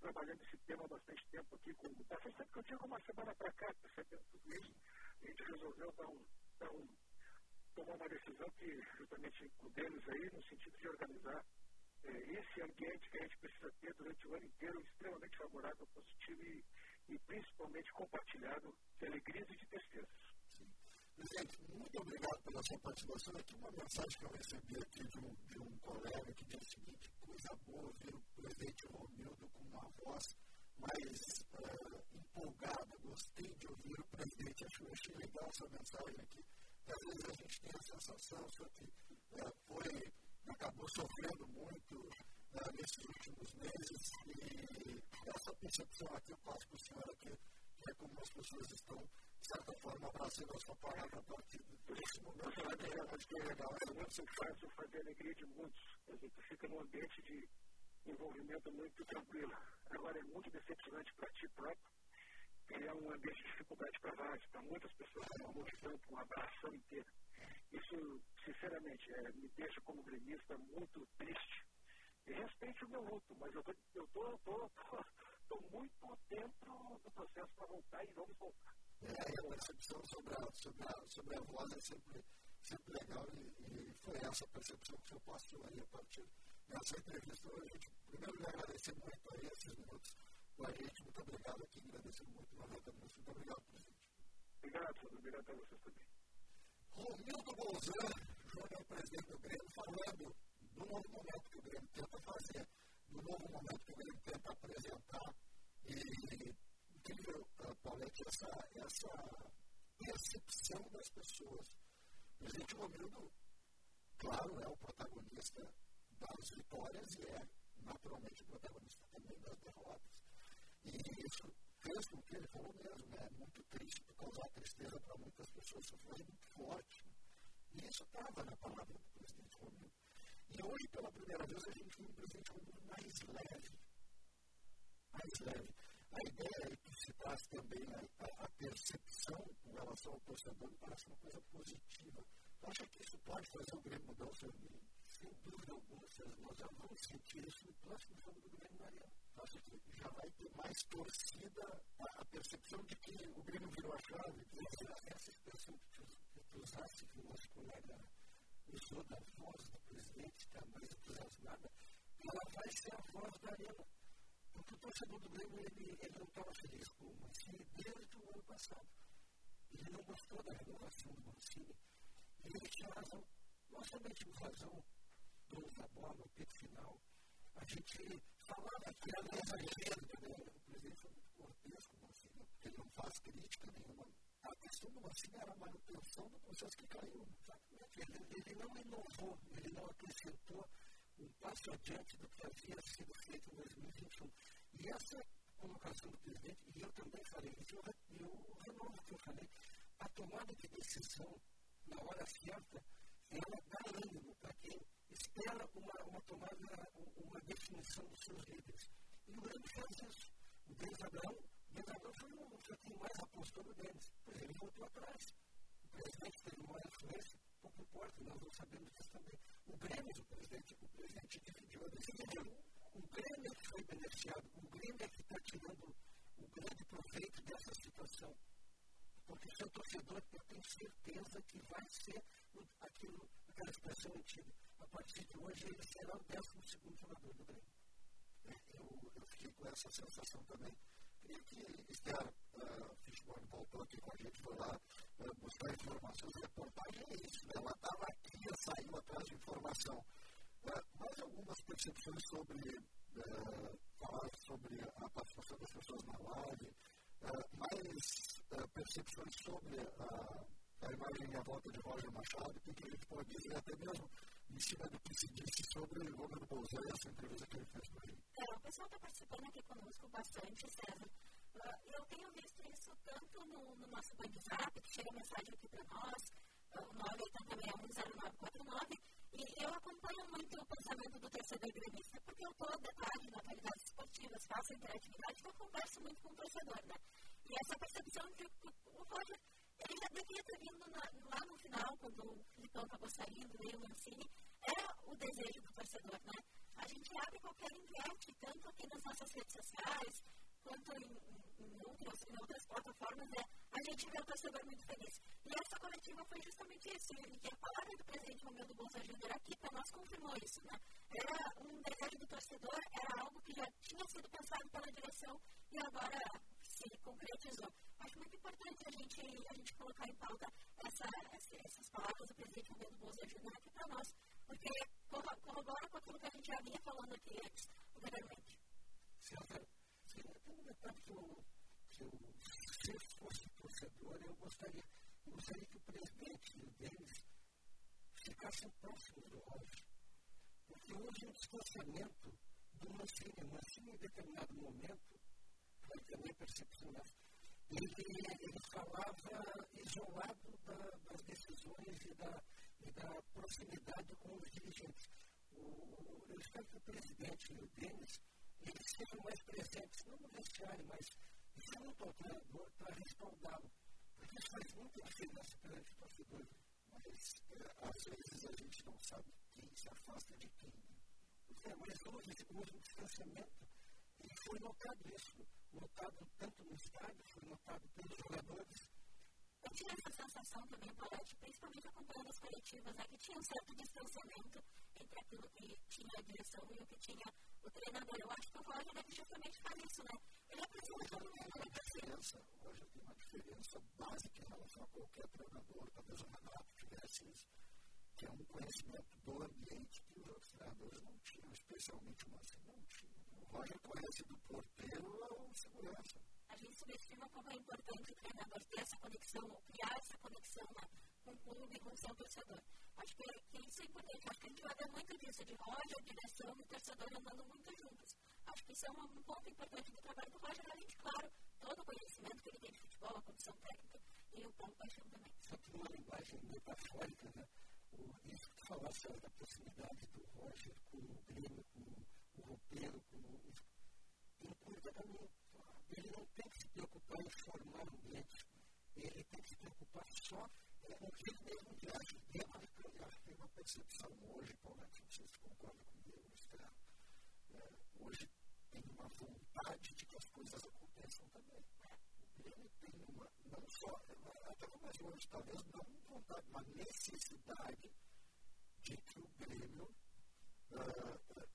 H: trabalhando esse tema há bastante tempo aqui com Faz tempo que eu digo uma semana para cá, percebendo tudo isso, a gente resolveu dar um, dar um, tomar uma decisão que, justamente com deles aí, no sentido de organizar é, esse ambiente que a gente precisa ter durante o ano inteiro, extremamente favorável, positivo e, e principalmente compartilhado de alegrias e de tristezas.
B: Presidente, muito obrigado pela sua participação. Aqui uma mensagem que eu recebi aqui de um, de um colega que diz o seguinte, coisa boa ver o presidente Romildo com uma voz mais uh, empolgada. Gostei de ouvir o presidente. Acho, achei legal essa mensagem aqui. Às vezes a gente tem a sensação só que uh, foi, acabou sofrendo muito uh, nesses últimos meses e essa percepção aqui eu passo para o senhor aqui, que é como as pessoas estão de certa forma, abraçando a sua palavra a partir desse momento.
H: Eu acho que é legal, é muito fácil fazer alegria de muitos. A gente fica num ambiente de envolvimento muito tranquilo. Agora, é muito decepcionante para ti próprio criar um ambiente de dificuldade para vários, para muitas pessoas, uma multidão, uma abração inteira. Isso, sinceramente, é, me deixa como gremista muito triste. E respeite o meu luto, mas eu tô, tô, tô, *laughs* tô, tô muito dentro do processo para voltar e vamos voltar.
B: É, a percepção sobre a, sobre a, sobre a voz é sempre, sempre legal e, e foi essa percepção que eu passou aí a partir dessa entrevista. A gente, primeiro, lhe agradecer muito aí esses minutos com a gente. Muito obrigado aqui, agradecer muito o Rafael Muito obrigado, presidente.
H: Obrigado, obrigado a vocês também.
B: Romildo Bolzan, Júnior, presidente do Grêmio, falando do novo momento que o Grêmio tenta fazer, do novo momento que o Grêmio tenta apresentar e incrível, essa, essa percepção das pessoas. O presidente Romildo, claro, é o protagonista das vitórias e é, naturalmente, o protagonista também das derrotas. E isso fez com que ele falou mesmo, né, muito triste, causar tristeza para muitas pessoas, isso foi muito forte. E isso estava na palavra do presidente Romildo. E hoje, pela primeira vez, a gente viu um presidente Romildo mais leve. Mais leve. A ideia é que se traz também a, a, percepção com relação ao torcedor parece uma coisa positiva. Você acha que isso pode fazer o Grêmio mudar o seu nível? Sem dúvida alguma, nós já vamos sentir isso no próximo jogo do Grêmio Mariano. Acho que já vai ter mais torcida, a, a percepção de que o Grêmio virou a chave. Essa expressão que tu usaste, que o nosso colega usou da voz do presidente, que está mais entusiasmada, ela vai ser a voz da arena porque o torcedor do Grêmio ele, ele não estava feliz com o Mancini desde o ano passado. Ele não gostou da renovação do Mancini. E ele tinha razão. Nós também tínhamos razão donos da bola no pito final. A gente falava que era exagero também. O presidente foi muito cortês com o Mancini, porque ele não faz crítica nenhuma. A questão do Mancini era a manutenção do processo que caiu. Exatamente. Ele, ele não inovou, ele não acrescentou um passo adiante do que havia sido feito em 2021. E essa colocação do presidente, e eu também falei isso, eu, eu renovo o que eu falei, a tomada de decisão na hora certa, ela dá ânimo para quem espera uma, uma tomada, uma definição dos seus líderes. E o Grêmio fez isso. O Denis Abrão, o Abrão foi, o, foi quem mais apostou no Denis, pois ele voltou atrás. O presidente teve uma influência, nós não sabemos disso também. O Grêmio, o presidente, o presidente dividiu a decisão. O Grêmio que foi beneficiado, o Grêmio é que está tirando o grande proveito dessa situação. Porque seu torcedor, eu tenho certeza que vai ser aquilo, aquela expressão antiga. A partir de hoje, ele será o 12 jogador do Grêmio. É, eu, eu fiquei com essa sensação também. Que Esther uh, Fishburne voltou aqui com a gente, foi lá uh, buscar informações, reportagem é isso, né? ela estava aqui, saiu atrás de informação. Uh, mais algumas percepções sobre, falar sobre a participação das pessoas na live, mais percepções sobre a, imagem e a volta de Roger Machado, o que gente pode dizer até mesmo em cima do que se disse sobre o Romero Bolzan e essa entrevista que ele fez para ele.
C: É, o pessoal está participando aqui conosco bastante, César. Uh, eu tenho visto isso tanto no, no nosso WhatsApp, que chega mensagem aqui para nós, uh, o 980610949, e eu acompanho muito o pensamento do torcedor gremista, porque eu estou detalhe na atualidades esportivas, faço interatividade, então eu converso muito com o torcedor, né? E essa percepção que o Roger ele já devia ter vindo na, lá no final, quando o Filipão acabou saindo, veio o Mancini, era o desejo do torcedor, né? A gente abre qualquer enquete, tanto aqui nas nossas redes sociais, quanto em, em, em outras plataformas, é, a gente vê o torcedor muito feliz. E essa coletiva foi justamente isso, e a palavra do presidente Bolsa Júnior aqui para nós confirmou isso, né? Era um desejo do torcedor, era algo que já tinha sido pensado pela direção e agora se concretizou. Acho muito importante a gente, a gente colocar em pauta essa, essa, essas palavras do presidente Romero Bolsa Júnior aqui para nós, porque corrobora com aquilo que a gente já vinha falando aqui antes, anteriormente.
B: Tem um detalhe que eu, se eu fosse torcedor, eu gostaria, eu gostaria que o presidente e o Denis ficassem próximos do Roger. Porque hoje o distanciamento do Mancini, Mancini em determinado momento, foi também percepção ele, ele falava isolado da, das decisões e da, e da, proximidade com os dirigentes. O, eu espero que o presidente e o Denis eles sejam mais presentes, não no vestiário, mas junto ao treinador para respaldá-lo. Porque isso faz muita diferença perante o torcedor. Mas é, às vezes a gente não sabe quem se afasta de quem. É, mas hoje, hoje o distanciamento e foi notado isso, notado tanto no estádio, foi notado pelos jogadores.
C: Eu tinha essa sensação também, Paulette, principalmente acompanhando as coletivas, né, que tinha um certo distanciamento entre aquilo que tinha a direção e o que tinha o treinador. Eu acho que o Roger deve justamente fazer isso, né? Ele apresenta todo mundo
B: uma diferença. Hoje tem uma diferença básica em relação a qualquer treinador, talvez o Renato tivesse isso, que é um conhecimento do ambiente que os outros treinadores não tinham, especialmente o Mancini Roger conhece do porteiro ao segurança.
C: A gente subestima como é importante o treinador ter essa conexão, criar essa conexão né, com o clube, com o seu torcedor. Acho que, que isso é importante. Acho que a gente vai ver muito disso, de Roger, direção e torcedor andando muito juntos. Acho que isso é um, ponto importante do trabalho do Roger, além de, claro, todo o conhecimento que ele tem de futebol, a condição técnica e o ponto paixão também.
B: Só que uma linguagem metafórica, né? O, isso que falasse da proximidade do Roger com o Grêmio, com o roupeiro, com o comportamento. Ele não tem que se preocupar em formar ele tem que se preocupar só é, com o que ele mesmo viaja de campo. Acho que tem uma percepção hoje, Paulo, não sei se concorda comigo, Esther. É, hoje tem uma vontade de que as coisas aconteçam também. O Grêmio tem uma, não só, até mais longe, talvez não vontade, uma necessidade de que o Grêmio uh,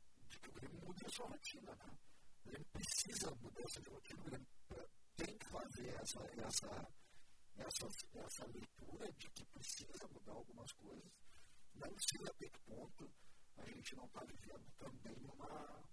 B: que o Grêmio mude a sua rotina. Né? O Grêmio precisa mudar essa rotina, o Grêmio tem que fazer essa, essa, essa, essa leitura de que precisa mudar algumas coisas. Não sei até que ponto a gente não está vivendo também uma,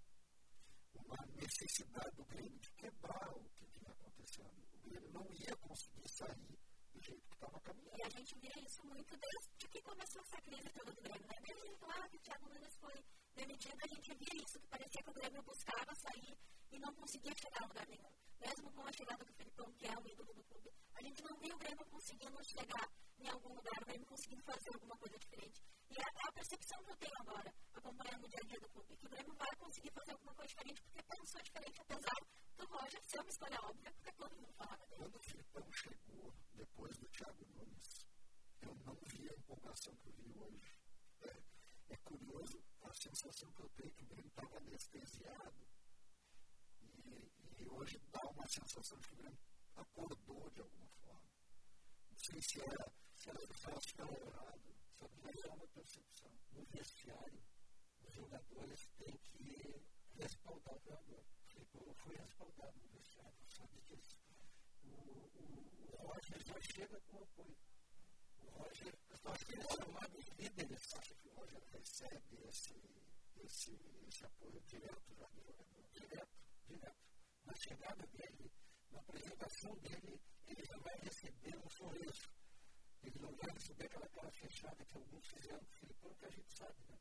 B: uma necessidade do Grêmio de quebrar o que vinha acontecendo. O Grêmio não ia conseguir sair do jeito que estava caminhando.
C: E a gente vê isso muito desde que começou essa crise toda do Grêmio. Né? Desde lá que o Thiago Nunes foi demitido, a gente via isso, que parecia que o Grêmio buscava sair e não conseguia chegar a lugar nenhum. Mesmo com a chegada do Filipão, que é o ídolo do clube, a gente não via o Grêmio conseguindo chegar em algum lugar, o Grêmio conseguindo fazer alguma coisa diferente. E é a percepção que eu tenho agora, acompanhando o dia a dia do clube, que o Grêmio vai conseguir fazer alguma coisa diferente, porque pensou diferente, apesar do Roger ser uma escolha óbvia, porque todo mundo falava dele.
B: Quando o Filipão chegou, depois do Thiago Nunes, eu não vi a empolgação que eu vi hoje. É, é curioso a sensação que eu tenho que o Grêmio estava anestesiado e, e hoje dá uma sensação de que o Grêmio acordou de alguma forma. Não sei se era, se era fácil ou errado, sabe? mas é uma percepção. No vestiário, os jogadores têm que respaldar o jogador. O Filipão foi respaldado no vestiário, sabe disso. o, Roger já chega com apoio. O Roger, eu acho que ele é chamado de líderes, acho que o Roger recebe esse, esse, esse apoio direto já do jogador, direto, direto. Na chegada dele, na apresentação dele, ele já vai receber um sorriso. Ele não vai receber aquela cara fechada que alguns fizeram com o que a gente sabe, né?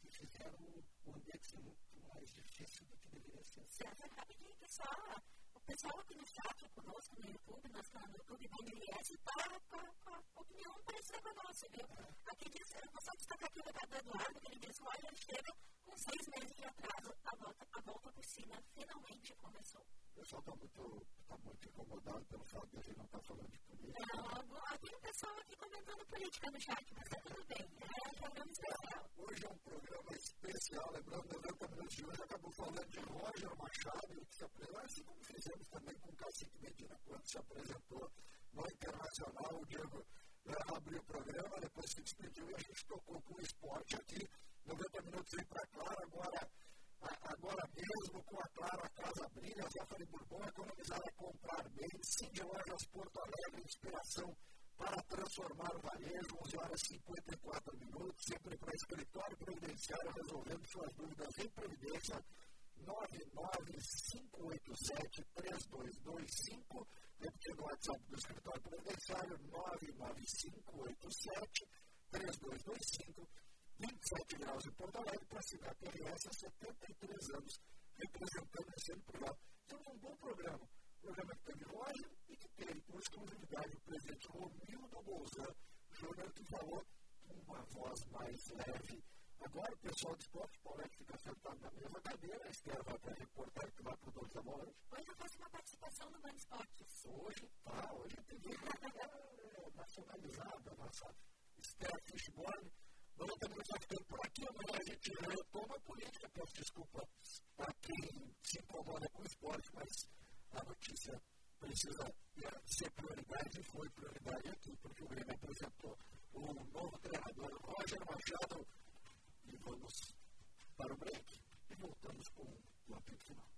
B: Que fizeram o ambiente muito mais difícil do que deveria ser.
C: César, rapidinho, pessoal. Pessoal aqui no chat conosco, no YouTube, nosso canal no YouTube, da NLS, está com opinião parecida com a nossa, viu? Aqui diz, eu vou só destacar aqui o recado do Eduardo, que ele diz que o Roger chega com seis meses de atraso, a volta, a volta por cima finalmente começou.
B: O pessoal está muito, tá muito incomodado pelo fato de a gente não estar tá falando de política.
C: Não, tem um pessoal aqui comentando política no chat, mas está tudo bem. É um programa especial.
B: Hoje é um programa especial, lembrando, 90 minutos de hoje acabou falando de Roger Machado, que se apresentou, assim como fizemos também com o Cacique Medina, quando se apresentou no Internacional, o Diego né, abriu o programa, depois se despediu e a gente tocou com o esporte aqui. 90 minutos vem para Clara, agora, agora mesmo com a Clara Casa Brilha, Zafari Bourbon, economizar é comprar bem, sim de lojas Porto Alegre, inspiração para transformar o varejo, 11 horas e 54 minutos, sempre para escritório previdenciário, resolvendo suas dúvidas em previdência, 99587-3225, repetindo o WhatsApp do escritório previdenciário, 99587-3225, 27 graus em Porto Alegre, para assinar a PRS há 73 anos, representando o ensino privado. Então, é um bom programa. Programa que teve loja e que teve, por exclusividade, o presidente Romildo Bolzan Júnior, que falou com uma voz mais leve. Agora, o pessoal do esporte, Paulo é que fica sentado na mesma cadeira, a Esther vai para a reportagem que vai para o Dois Amores.
C: Hoje eu faço uma participação no Band Esportes.
B: Hoje, tá, hoje tem que nacionalizada a nossa Esther Fishborn. Nós já estamos já ficando por aqui, amanhã a gente retoma a política. Peço desculpa a quem se incomoda com o esporte, mas a notícia precisa eh, ser prioridade e foi prioridade aqui, porque o Grêmio apresentou o novo treinador Roger Machado. E vamos para o break e voltamos com o apito final.